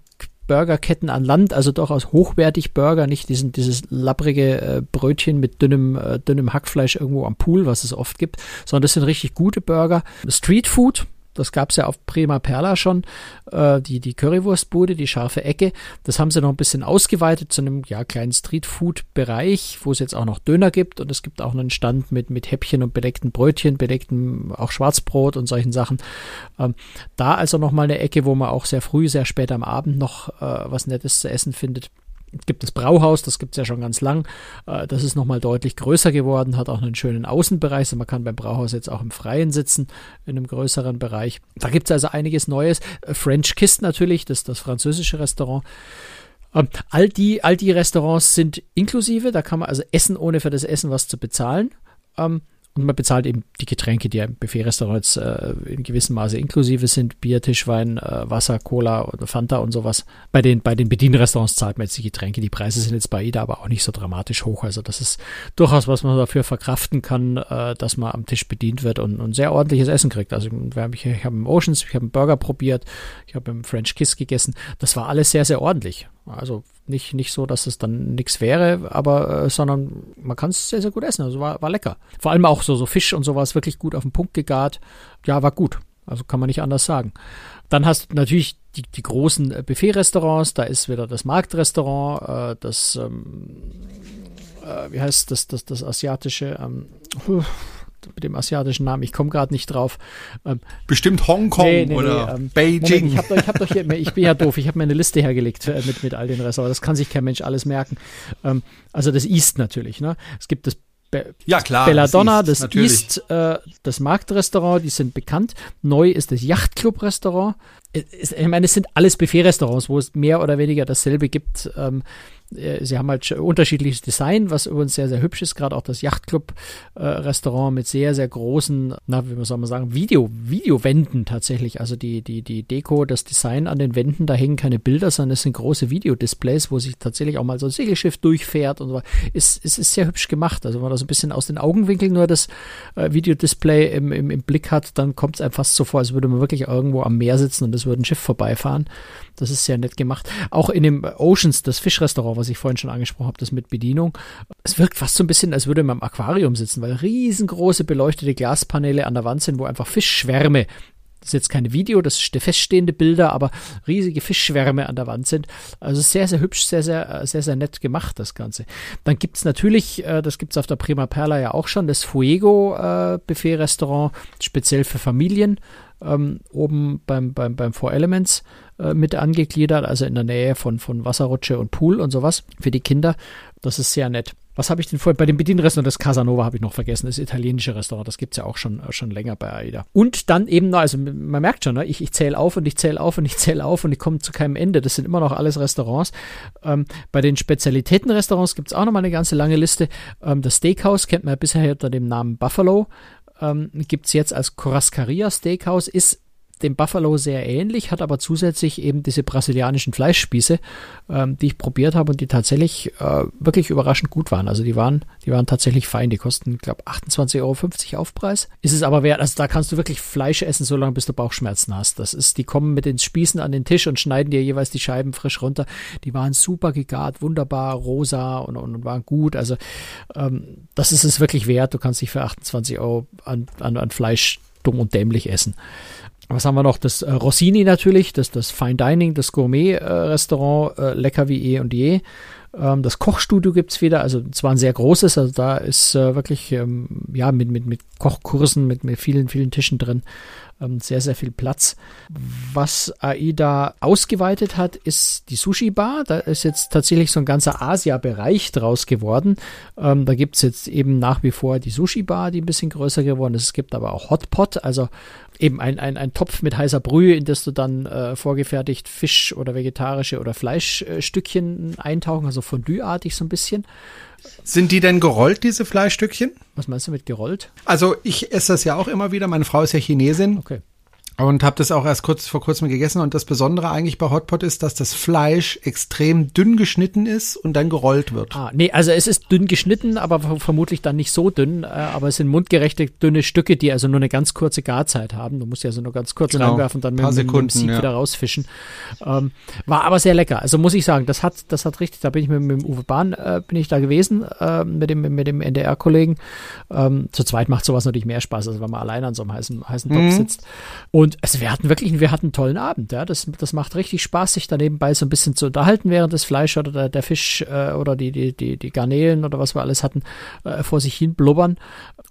Burgerketten an Land, also durchaus hochwertig Burger, nicht diesen, dieses labbrige äh, Brötchen mit dünnem, äh, dünnem Hackfleisch irgendwo am Pool, was es oft gibt, sondern das sind richtig gute Burger. Street Food, das gab es ja auf Prima Perla schon, äh, die, die Currywurstbude, die scharfe Ecke. Das haben sie noch ein bisschen ausgeweitet zu einem ja, kleinen Streetfood-Bereich, wo es jetzt auch noch Döner gibt und es gibt auch einen Stand mit, mit Häppchen und bedeckten Brötchen, bedecktem auch Schwarzbrot und solchen Sachen. Ähm, da also nochmal eine Ecke, wo man auch sehr früh, sehr spät am Abend noch äh, was Nettes zu essen findet gibt das Brauhaus, das gibt es ja schon ganz lang. Äh, das ist nochmal deutlich größer geworden, hat auch einen schönen Außenbereich. Also man kann beim Brauhaus jetzt auch im Freien sitzen, in einem größeren Bereich. Da gibt es also einiges Neues. Äh, French Kiss natürlich, das das französische Restaurant. Ähm, all, die, all die Restaurants sind inklusive, da kann man also essen, ohne für das Essen was zu bezahlen. Ähm, und man bezahlt eben die Getränke, die im Buffet-Restaurant jetzt äh, in gewissem Maße inklusive sind. Bier, Tischwein, äh, Wasser, Cola oder Fanta und sowas. Bei den, bei den Bedienrestaurants zahlt man jetzt die Getränke. Die Preise sind jetzt bei Ida aber auch nicht so dramatisch hoch. Also das ist durchaus, was man dafür verkraften kann, äh, dass man am Tisch bedient wird und, und sehr ordentliches Essen kriegt. Also ich, ich habe im Oceans, ich habe einen Burger probiert, ich habe im French Kiss gegessen. Das war alles sehr, sehr ordentlich. Also nicht, nicht so, dass es dann nichts wäre, aber äh, sondern man kann es sehr, sehr gut essen. Also war, war lecker. Vor allem auch so, so Fisch und sowas wirklich gut auf den Punkt gegart. Ja, war gut. Also kann man nicht anders sagen. Dann hast du natürlich die, die großen äh, Buffet-Restaurants. Da ist wieder das Marktrestaurant, äh, das, ähm, äh, wie heißt das, das, das asiatische, ähm, mit dem asiatischen Namen, ich komme gerade nicht drauf. Ähm, Bestimmt Hongkong nee, nee, oder nee, ähm, Beijing. Moment, ich habe doch, ich hab doch hier, ich bin ja doof, ich habe mir eine Liste hergelegt äh, mit, mit all den Restaurants. Das kann sich kein Mensch alles merken. Ähm, also das East natürlich. Ne? Es gibt das Be ja, klar, Belladonna, das, East, das, East äh, das Marktrestaurant, die sind bekannt. Neu ist das Yachtclub-Restaurant. Ich meine, es sind alles Buffet-Restaurants, wo es mehr oder weniger dasselbe gibt. Ähm, äh, sie haben halt unterschiedliches Design, was übrigens sehr, sehr hübsch ist. Gerade auch das Yachtclub-Restaurant äh, mit sehr, sehr großen, na, wie soll man sagen, Video, Videowänden tatsächlich. Also die, die, die Deko, das Design an den Wänden, da hängen keine Bilder, sondern es sind große Videodisplays, wo sich tatsächlich auch mal so ein Segelschiff durchfährt und so. Es, es ist sehr hübsch gemacht. Also wenn man das ein bisschen aus den Augenwinkeln nur das äh, Videodisplay im, im, im Blick hat, dann kommt es einem fast so vor, als würde man wirklich irgendwo am Meer sitzen und es würde ein Schiff vorbeifahren. Das ist sehr nett gemacht. Auch in dem Oceans, das Fischrestaurant, was ich vorhin schon angesprochen habe, das mit Bedienung. Es wirkt fast so ein bisschen, als würde man im Aquarium sitzen, weil riesengroße beleuchtete Glaspaneele an der Wand sind, wo einfach Fischschwärme das ist jetzt keine Video, das ist feststehende Bilder, aber riesige Fischschwärme an der Wand sind. Also sehr, sehr hübsch, sehr, sehr, sehr, sehr nett gemacht, das Ganze. Dann gibt es natürlich, äh, das gibt es auf der Prima Perla ja auch schon, das Fuego äh, speziell für Familien, ähm, oben beim, beim, beim Four Elements äh, mit angegliedert, also in der Nähe von, von Wasserrutsche und Pool und sowas für die Kinder. Das ist sehr nett. Was habe ich denn vorhin? Bei dem Bedienrestaurant, das Casanova habe ich noch vergessen, das italienische Restaurant, das gibt es ja auch schon, schon länger bei AIDA. Und dann eben also man merkt schon, ne, ich, ich zähle auf und ich zähle auf und ich zähle auf und ich komme zu keinem Ende. Das sind immer noch alles Restaurants. Ähm, bei den Spezialitätenrestaurants gibt es auch noch mal eine ganze lange Liste. Ähm, das Steakhouse kennt man ja bisher unter dem Namen Buffalo. Ähm, gibt es jetzt als Corascaria Steakhouse, ist dem Buffalo sehr ähnlich, hat aber zusätzlich eben diese brasilianischen Fleischspieße, ähm, die ich probiert habe und die tatsächlich äh, wirklich überraschend gut waren. Also die waren, die waren tatsächlich fein. Die kosten, glaube 28,50 Euro Aufpreis. Ist es aber wert, also da kannst du wirklich Fleisch essen, solange bis du Bauchschmerzen hast. Das ist, die kommen mit den Spießen an den Tisch und schneiden dir jeweils die Scheiben frisch runter. Die waren super gegart, wunderbar, rosa und, und, und waren gut. Also ähm, das ist es wirklich wert. Du kannst dich für 28 Euro an, an, an Fleisch dumm und dämlich essen. Was haben wir noch? Das äh, Rossini natürlich, das, das Fine Dining, das Gourmet-Restaurant, äh, lecker wie eh und je. Ähm, das Kochstudio gibt es wieder, also zwar ein sehr großes, also da ist äh, wirklich, ähm, ja, mit, mit, mit Kochkursen, mit, mit vielen, vielen Tischen drin sehr, sehr viel Platz. Was AIDA ausgeweitet hat, ist die Sushi-Bar. Da ist jetzt tatsächlich so ein ganzer Asia-Bereich draus geworden. Ähm, da gibt es jetzt eben nach wie vor die Sushi-Bar, die ein bisschen größer geworden ist. Es gibt aber auch Hotpot, also eben ein, ein, ein Topf mit heißer Brühe, in das du dann äh, vorgefertigt Fisch oder vegetarische oder Fleischstückchen eintauchen, also Fondue-artig so ein bisschen. Sind die denn gerollt, diese Fleischstückchen? Was meinst du mit gerollt? Also ich esse das ja auch immer wieder. Meine Frau ist ja Chinesin. Okay. Und habe das auch erst kurz vor kurzem gegessen. Und das Besondere eigentlich bei Hotpot ist, dass das Fleisch extrem dünn geschnitten ist und dann gerollt wird. Ah, nee, also es ist dünn geschnitten, aber vermutlich dann nicht so dünn. Äh, aber es sind mundgerechte dünne Stücke, die also nur eine ganz kurze Garzeit haben. Du musst ja also nur ganz kurz genau. reinwerfen und dann mit, Sekunden, mit dem Sieb ja. wieder rausfischen. Ähm, war aber sehr lecker. Also muss ich sagen, das hat, das hat richtig, da bin ich mit, mit dem Uwe Bahn, äh, bin ich da gewesen, äh, mit dem, mit dem NDR-Kollegen. Ähm, zu zweit macht sowas natürlich mehr Spaß, als wenn man allein an so einem heißen, heißen Topf mhm. sitzt. Und also wir hatten wirklich, wir hatten einen tollen Abend, ja. Das, das macht richtig Spaß, sich da nebenbei so ein bisschen zu unterhalten, während das Fleisch oder der, der Fisch äh, oder die, die, die, die Garnelen oder was wir alles hatten, äh, vor sich hin blubbern.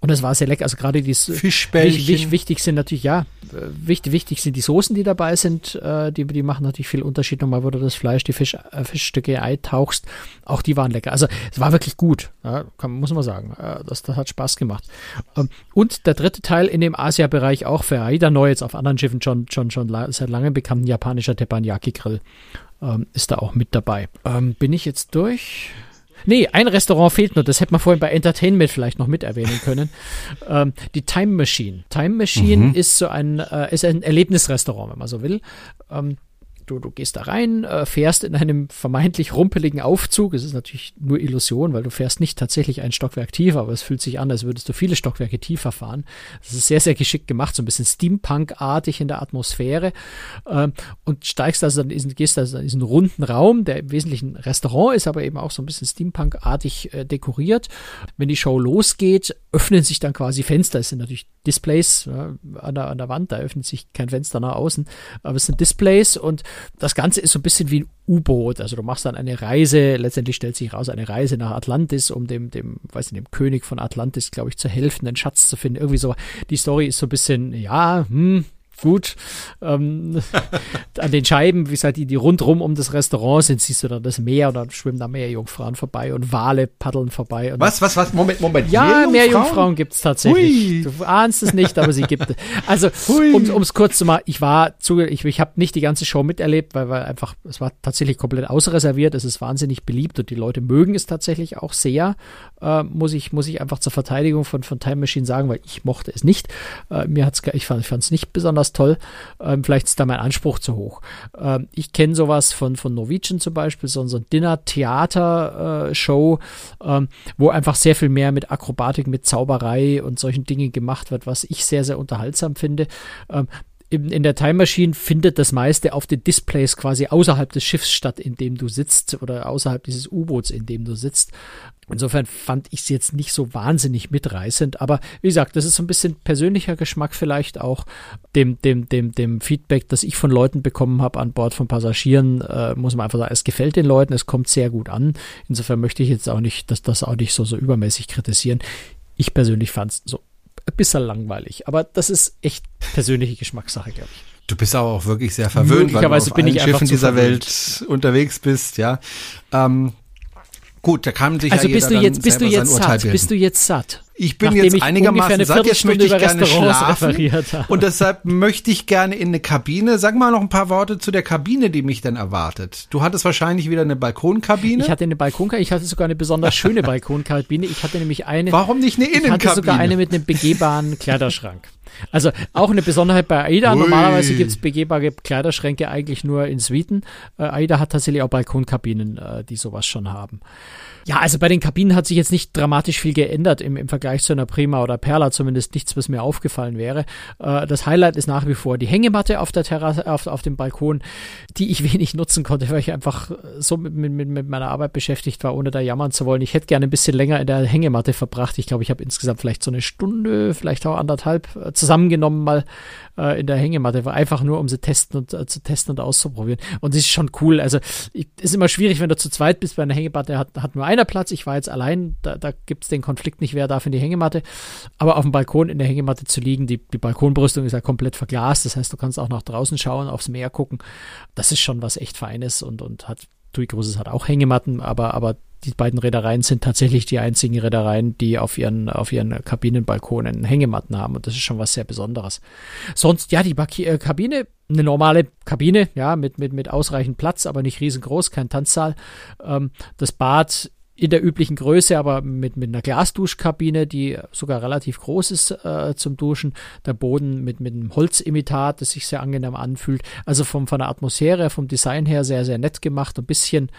Und es war sehr lecker. Also gerade die Fischbällchen. Wichtig, wichtig sind natürlich, ja, wichtig, wichtig sind die Soßen, die dabei sind. Äh, die, die machen natürlich viel Unterschied nochmal, wo du das Fleisch, die Fisch, äh, Fischstücke eintauchst. Auch die waren lecker. Also es war wirklich gut, ja, kann, muss man sagen. Äh, das, das hat Spaß gemacht. Ähm, und der dritte Teil in dem Asia-Bereich auch für AIDA neu, jetzt auf anderen Schiffen schon, schon, schon seit langem bekannten japanischer Teppanyaki-Grill ähm, ist da auch mit dabei. Ähm, bin ich jetzt durch? Nee, ein Restaurant fehlt nur. Das hätte man vorhin bei Entertainment vielleicht noch mit erwähnen können. ähm, die Time Machine. Time Machine mhm. ist so ein, äh, ist ein Erlebnisrestaurant, wenn man so will. Ähm, du, du gehst da rein, äh, fährst in einem vermeintlich rumpeligen Aufzug. Es ist natürlich nur Illusion, weil du fährst nicht tatsächlich ein Stockwerk tiefer, aber es fühlt sich an, als würdest du viele Stockwerke tiefer fahren. Das ist sehr, sehr geschickt gemacht, so ein bisschen Steampunk-artig in der Atmosphäre. Ähm, und steigst also dann, diesen, gehst also in diesen runden Raum, der im Wesentlichen Restaurant ist, aber eben auch so ein bisschen Steampunk-artig äh, dekoriert. Wenn die Show losgeht, öffnen sich dann quasi Fenster. Es sind natürlich Displays ja, an, der, an der Wand, da öffnet sich kein Fenster nach außen, aber es sind Displays und das Ganze ist so ein bisschen wie ein U-Boot. Also du machst dann eine Reise, letztendlich stellt sich raus, eine Reise nach Atlantis, um dem, dem, weiß nicht, dem König von Atlantis, glaube ich, zu helfen, einen Schatz zu finden. Irgendwie so, die Story ist so ein bisschen, ja, hm, gut. Ähm, an den Scheiben, wie gesagt, die, die rundrum um das Restaurant sind, siehst du dann das Meer und dann schwimmen da Meerjungfrauen vorbei und Wale paddeln vorbei. was, was, was? Moment, Moment. Ja, Meerjungfrauen, gibt es tatsächlich. Hui. Du ahnst es nicht, aber sie gibt es. Also, um es kurz zu machen, ich war zu, ich, ich habe nicht die ganze Show miterlebt, weil, weil einfach, es war tatsächlich komplett ausreserviert, es ist wahnsinnig beliebt und die Leute mögen es tatsächlich auch sehr, äh, muss ich, muss ich einfach zur Verteidigung von, von Time Machine sagen, weil ich mochte es nicht. Äh, mir hat's, ich fand es nicht besonders besonders toll. Ähm, vielleicht ist da mein Anspruch zu hoch. Ähm, ich kenne sowas von, von Norwegian zum Beispiel, so, so ein Dinner-Theater-Show, äh, ähm, wo einfach sehr viel mehr mit Akrobatik, mit Zauberei und solchen Dingen gemacht wird, was ich sehr, sehr unterhaltsam finde. Ähm, in der Time Machine findet das meiste auf den Displays quasi außerhalb des Schiffs statt, in dem du sitzt oder außerhalb dieses U-Boots, in dem du sitzt. Insofern fand ich es jetzt nicht so wahnsinnig mitreißend, aber wie gesagt, das ist so ein bisschen persönlicher Geschmack vielleicht auch dem dem dem dem Feedback, das ich von Leuten bekommen habe an Bord von Passagieren, äh, muss man einfach sagen, es gefällt den Leuten, es kommt sehr gut an. Insofern möchte ich jetzt auch nicht, dass das auch nicht so so übermäßig kritisieren. Ich persönlich fand es so ein bisschen langweilig, aber das ist echt persönliche Geschmackssache, glaube ich. Du bist aber auch wirklich sehr verwöhnt, weil du auf bin allen Schiffen dieser Welt unterwegs bist, ja. Ähm, Gut, da kann sich also ja bist du jetzt bist du jetzt satt, bist du jetzt satt? Ich bin jetzt einigermaßen satt, jetzt möchte ich gerne schlafen und deshalb möchte ich gerne in eine Kabine. Sag mal noch ein paar Worte zu der Kabine, die mich dann erwartet. Du hattest wahrscheinlich wieder eine Balkonkabine. Ich hatte eine Balkonkabine, ich hatte sogar eine besonders schöne Balkonkabine. Ich hatte nämlich eine Warum nicht eine Innenkabine? Ich hatte sogar eine mit einem begehbaren Kleiderschrank. Also auch eine Besonderheit bei AIDA. Ui. Normalerweise gibt es begehbare Kleiderschränke eigentlich nur in Suiten. Äh, AIDA hat tatsächlich auch Balkonkabinen, äh, die sowas schon haben. Ja, also bei den Kabinen hat sich jetzt nicht dramatisch viel geändert im, im Vergleich zu einer Prima oder Perla, zumindest nichts, was mir aufgefallen wäre. Äh, das Highlight ist nach wie vor die Hängematte auf der Terrasse, auf, auf dem Balkon, die ich wenig nutzen konnte, weil ich einfach so mit, mit, mit meiner Arbeit beschäftigt war, ohne da jammern zu wollen. Ich hätte gerne ein bisschen länger in der Hängematte verbracht. Ich glaube, ich habe insgesamt vielleicht so eine Stunde, vielleicht auch anderthalb äh, zusammengenommen mal äh, in der Hängematte, war einfach nur, um sie testen und äh, zu testen und auszuprobieren. Und das ist schon cool. Also ich, ist immer schwierig, wenn du zu zweit bist bei einer Hängematte, hat, hat nur einer Platz. Ich war jetzt allein, da, da gibt es den Konflikt nicht, wer darf in die Hängematte. Aber auf dem Balkon in der Hängematte zu liegen, die, die Balkonbrüstung ist ja komplett verglast. Das heißt, du kannst auch nach draußen schauen, aufs Meer gucken. Das ist schon was echt Feines und, und hat TUI Cruises hat auch Hängematten, aber, aber die beiden Reedereien sind tatsächlich die einzigen Reedereien, die auf ihren, auf ihren Kabinenbalkonen Hängematten haben. Und das ist schon was sehr Besonderes. Sonst, ja, die Baki äh, Kabine, eine normale Kabine, ja, mit, mit, mit ausreichend Platz, aber nicht riesengroß, kein Tanzsaal. Ähm, das Bad in der üblichen Größe, aber mit, mit einer Glasduschkabine, die sogar relativ groß ist äh, zum Duschen. Der Boden mit, mit einem Holzimitat, das sich sehr angenehm anfühlt. Also vom, von der Atmosphäre, vom Design her sehr, sehr nett gemacht. Ein bisschen,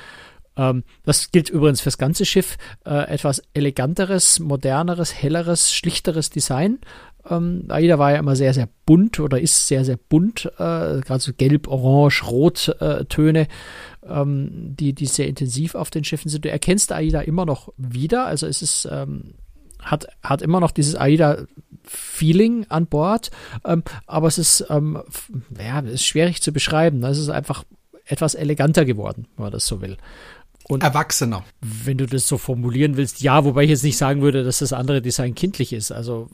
ähm, das gilt übrigens fürs ganze Schiff, äh, etwas eleganteres, moderneres, helleres, schlichteres Design. Ähm, AIDA war ja immer sehr, sehr bunt oder ist sehr, sehr bunt, äh, gerade so gelb, orange, rot äh, Töne, ähm, die, die sehr intensiv auf den Schiffen sind. Du erkennst AIDA immer noch wieder, also es ist, ähm, hat, hat immer noch dieses AIDA-Feeling an Bord, ähm, aber es ist, ähm, ja, ist schwierig zu beschreiben. Es ist einfach etwas eleganter geworden, wenn man das so will. Und Erwachsener. Wenn du das so formulieren willst, ja, wobei ich jetzt nicht sagen würde, dass das andere Design kindlich ist. Also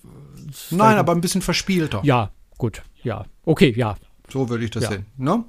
Nein, aber ein bisschen verspielter. Ja, gut, ja. Okay, ja. So würde ich das ja. sehen. Ne?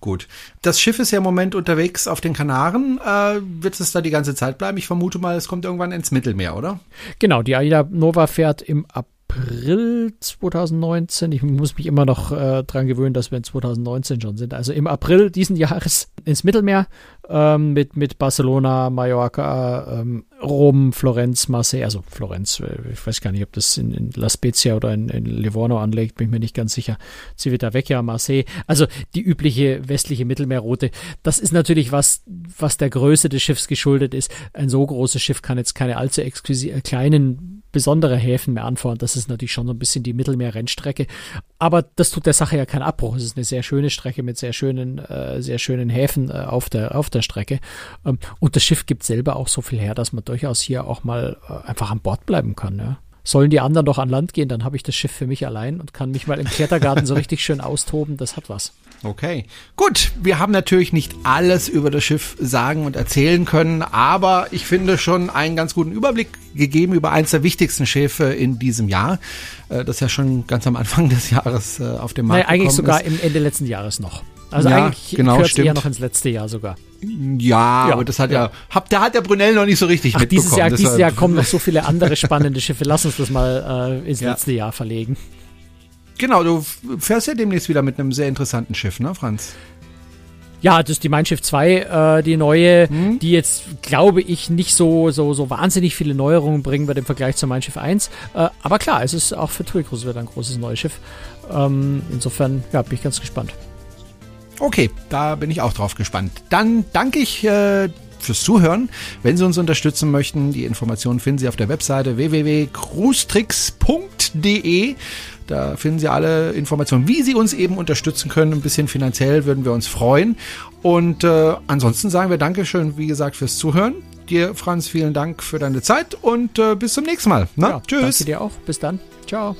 Gut. Das Schiff ist ja im Moment unterwegs auf den Kanaren. Äh, wird es da die ganze Zeit bleiben? Ich vermute mal, es kommt irgendwann ins Mittelmeer, oder? Genau, die Aida Nova fährt im April April 2019. Ich muss mich immer noch äh, dran gewöhnen, dass wir in 2019 schon sind. Also im April diesen Jahres ins Mittelmeer ähm, mit, mit Barcelona, Mallorca, ähm, Rom, Florenz, Marseille. Also Florenz, äh, ich weiß gar nicht, ob das in, in La Spezia oder in, in, Livorno anlegt, bin ich mir nicht ganz sicher. Civitavecchia, Marseille. Also die übliche westliche Mittelmeerroute. Das ist natürlich was, was der Größe des Schiffs geschuldet ist. Ein so großes Schiff kann jetzt keine allzu exklusiv, äh, kleinen besondere Häfen mehr anfahren. Das ist natürlich schon so ein bisschen die Mittelmeer-Rennstrecke. Aber das tut der Sache ja keinen Abbruch. Es ist eine sehr schöne Strecke mit sehr schönen, äh, sehr schönen Häfen äh, auf der, auf der Strecke. Ähm, und das Schiff gibt selber auch so viel her, dass man durchaus hier auch mal äh, einfach an Bord bleiben kann. Ja. Sollen die anderen doch an Land gehen, dann habe ich das Schiff für mich allein und kann mich mal im Klettergarten so richtig schön austoben. Das hat was. Okay. Gut, wir haben natürlich nicht alles über das Schiff sagen und erzählen können, aber ich finde schon einen ganz guten Überblick gegeben über eines der wichtigsten Schiffe in diesem Jahr, äh, das ja schon ganz am Anfang des Jahres äh, auf dem Markt Nein, eigentlich sogar ist. im Ende letzten Jahres noch. Also ja, eigentlich genau, gehört eher noch ins letzte Jahr sogar. Ja, ja, aber das hat ja, ja hab, da hat der Brunel noch nicht so richtig Ach, mitbekommen. Dieses Jahr, dieses Jahr kommen noch so viele andere spannende Schiffe. Lass uns das mal äh, ins ja. letzte Jahr verlegen. Genau, du fährst ja demnächst wieder mit einem sehr interessanten Schiff, ne, Franz? Ja, das ist die Mein Schiff 2, äh, die neue, hm? die jetzt, glaube ich, nicht so, so, so wahnsinnig viele Neuerungen bringen bei dem Vergleich zum Mein Schiff 1. Äh, aber klar, es ist auch für TUI Cruise wieder ein großes neues Schiff. Ähm, insofern, ja, bin ich ganz gespannt. Okay, da bin ich auch drauf gespannt. Dann danke ich äh, fürs Zuhören. Wenn Sie uns unterstützen möchten, die Informationen finden Sie auf der Webseite www.cruestricks.de. Da finden Sie alle Informationen, wie Sie uns eben unterstützen können. Ein bisschen finanziell würden wir uns freuen. Und äh, ansonsten sagen wir Dankeschön, wie gesagt, fürs Zuhören. Dir, Franz, vielen Dank für deine Zeit und äh, bis zum nächsten Mal. Na, ja, tschüss. Danke dir auch. Bis dann. Ciao.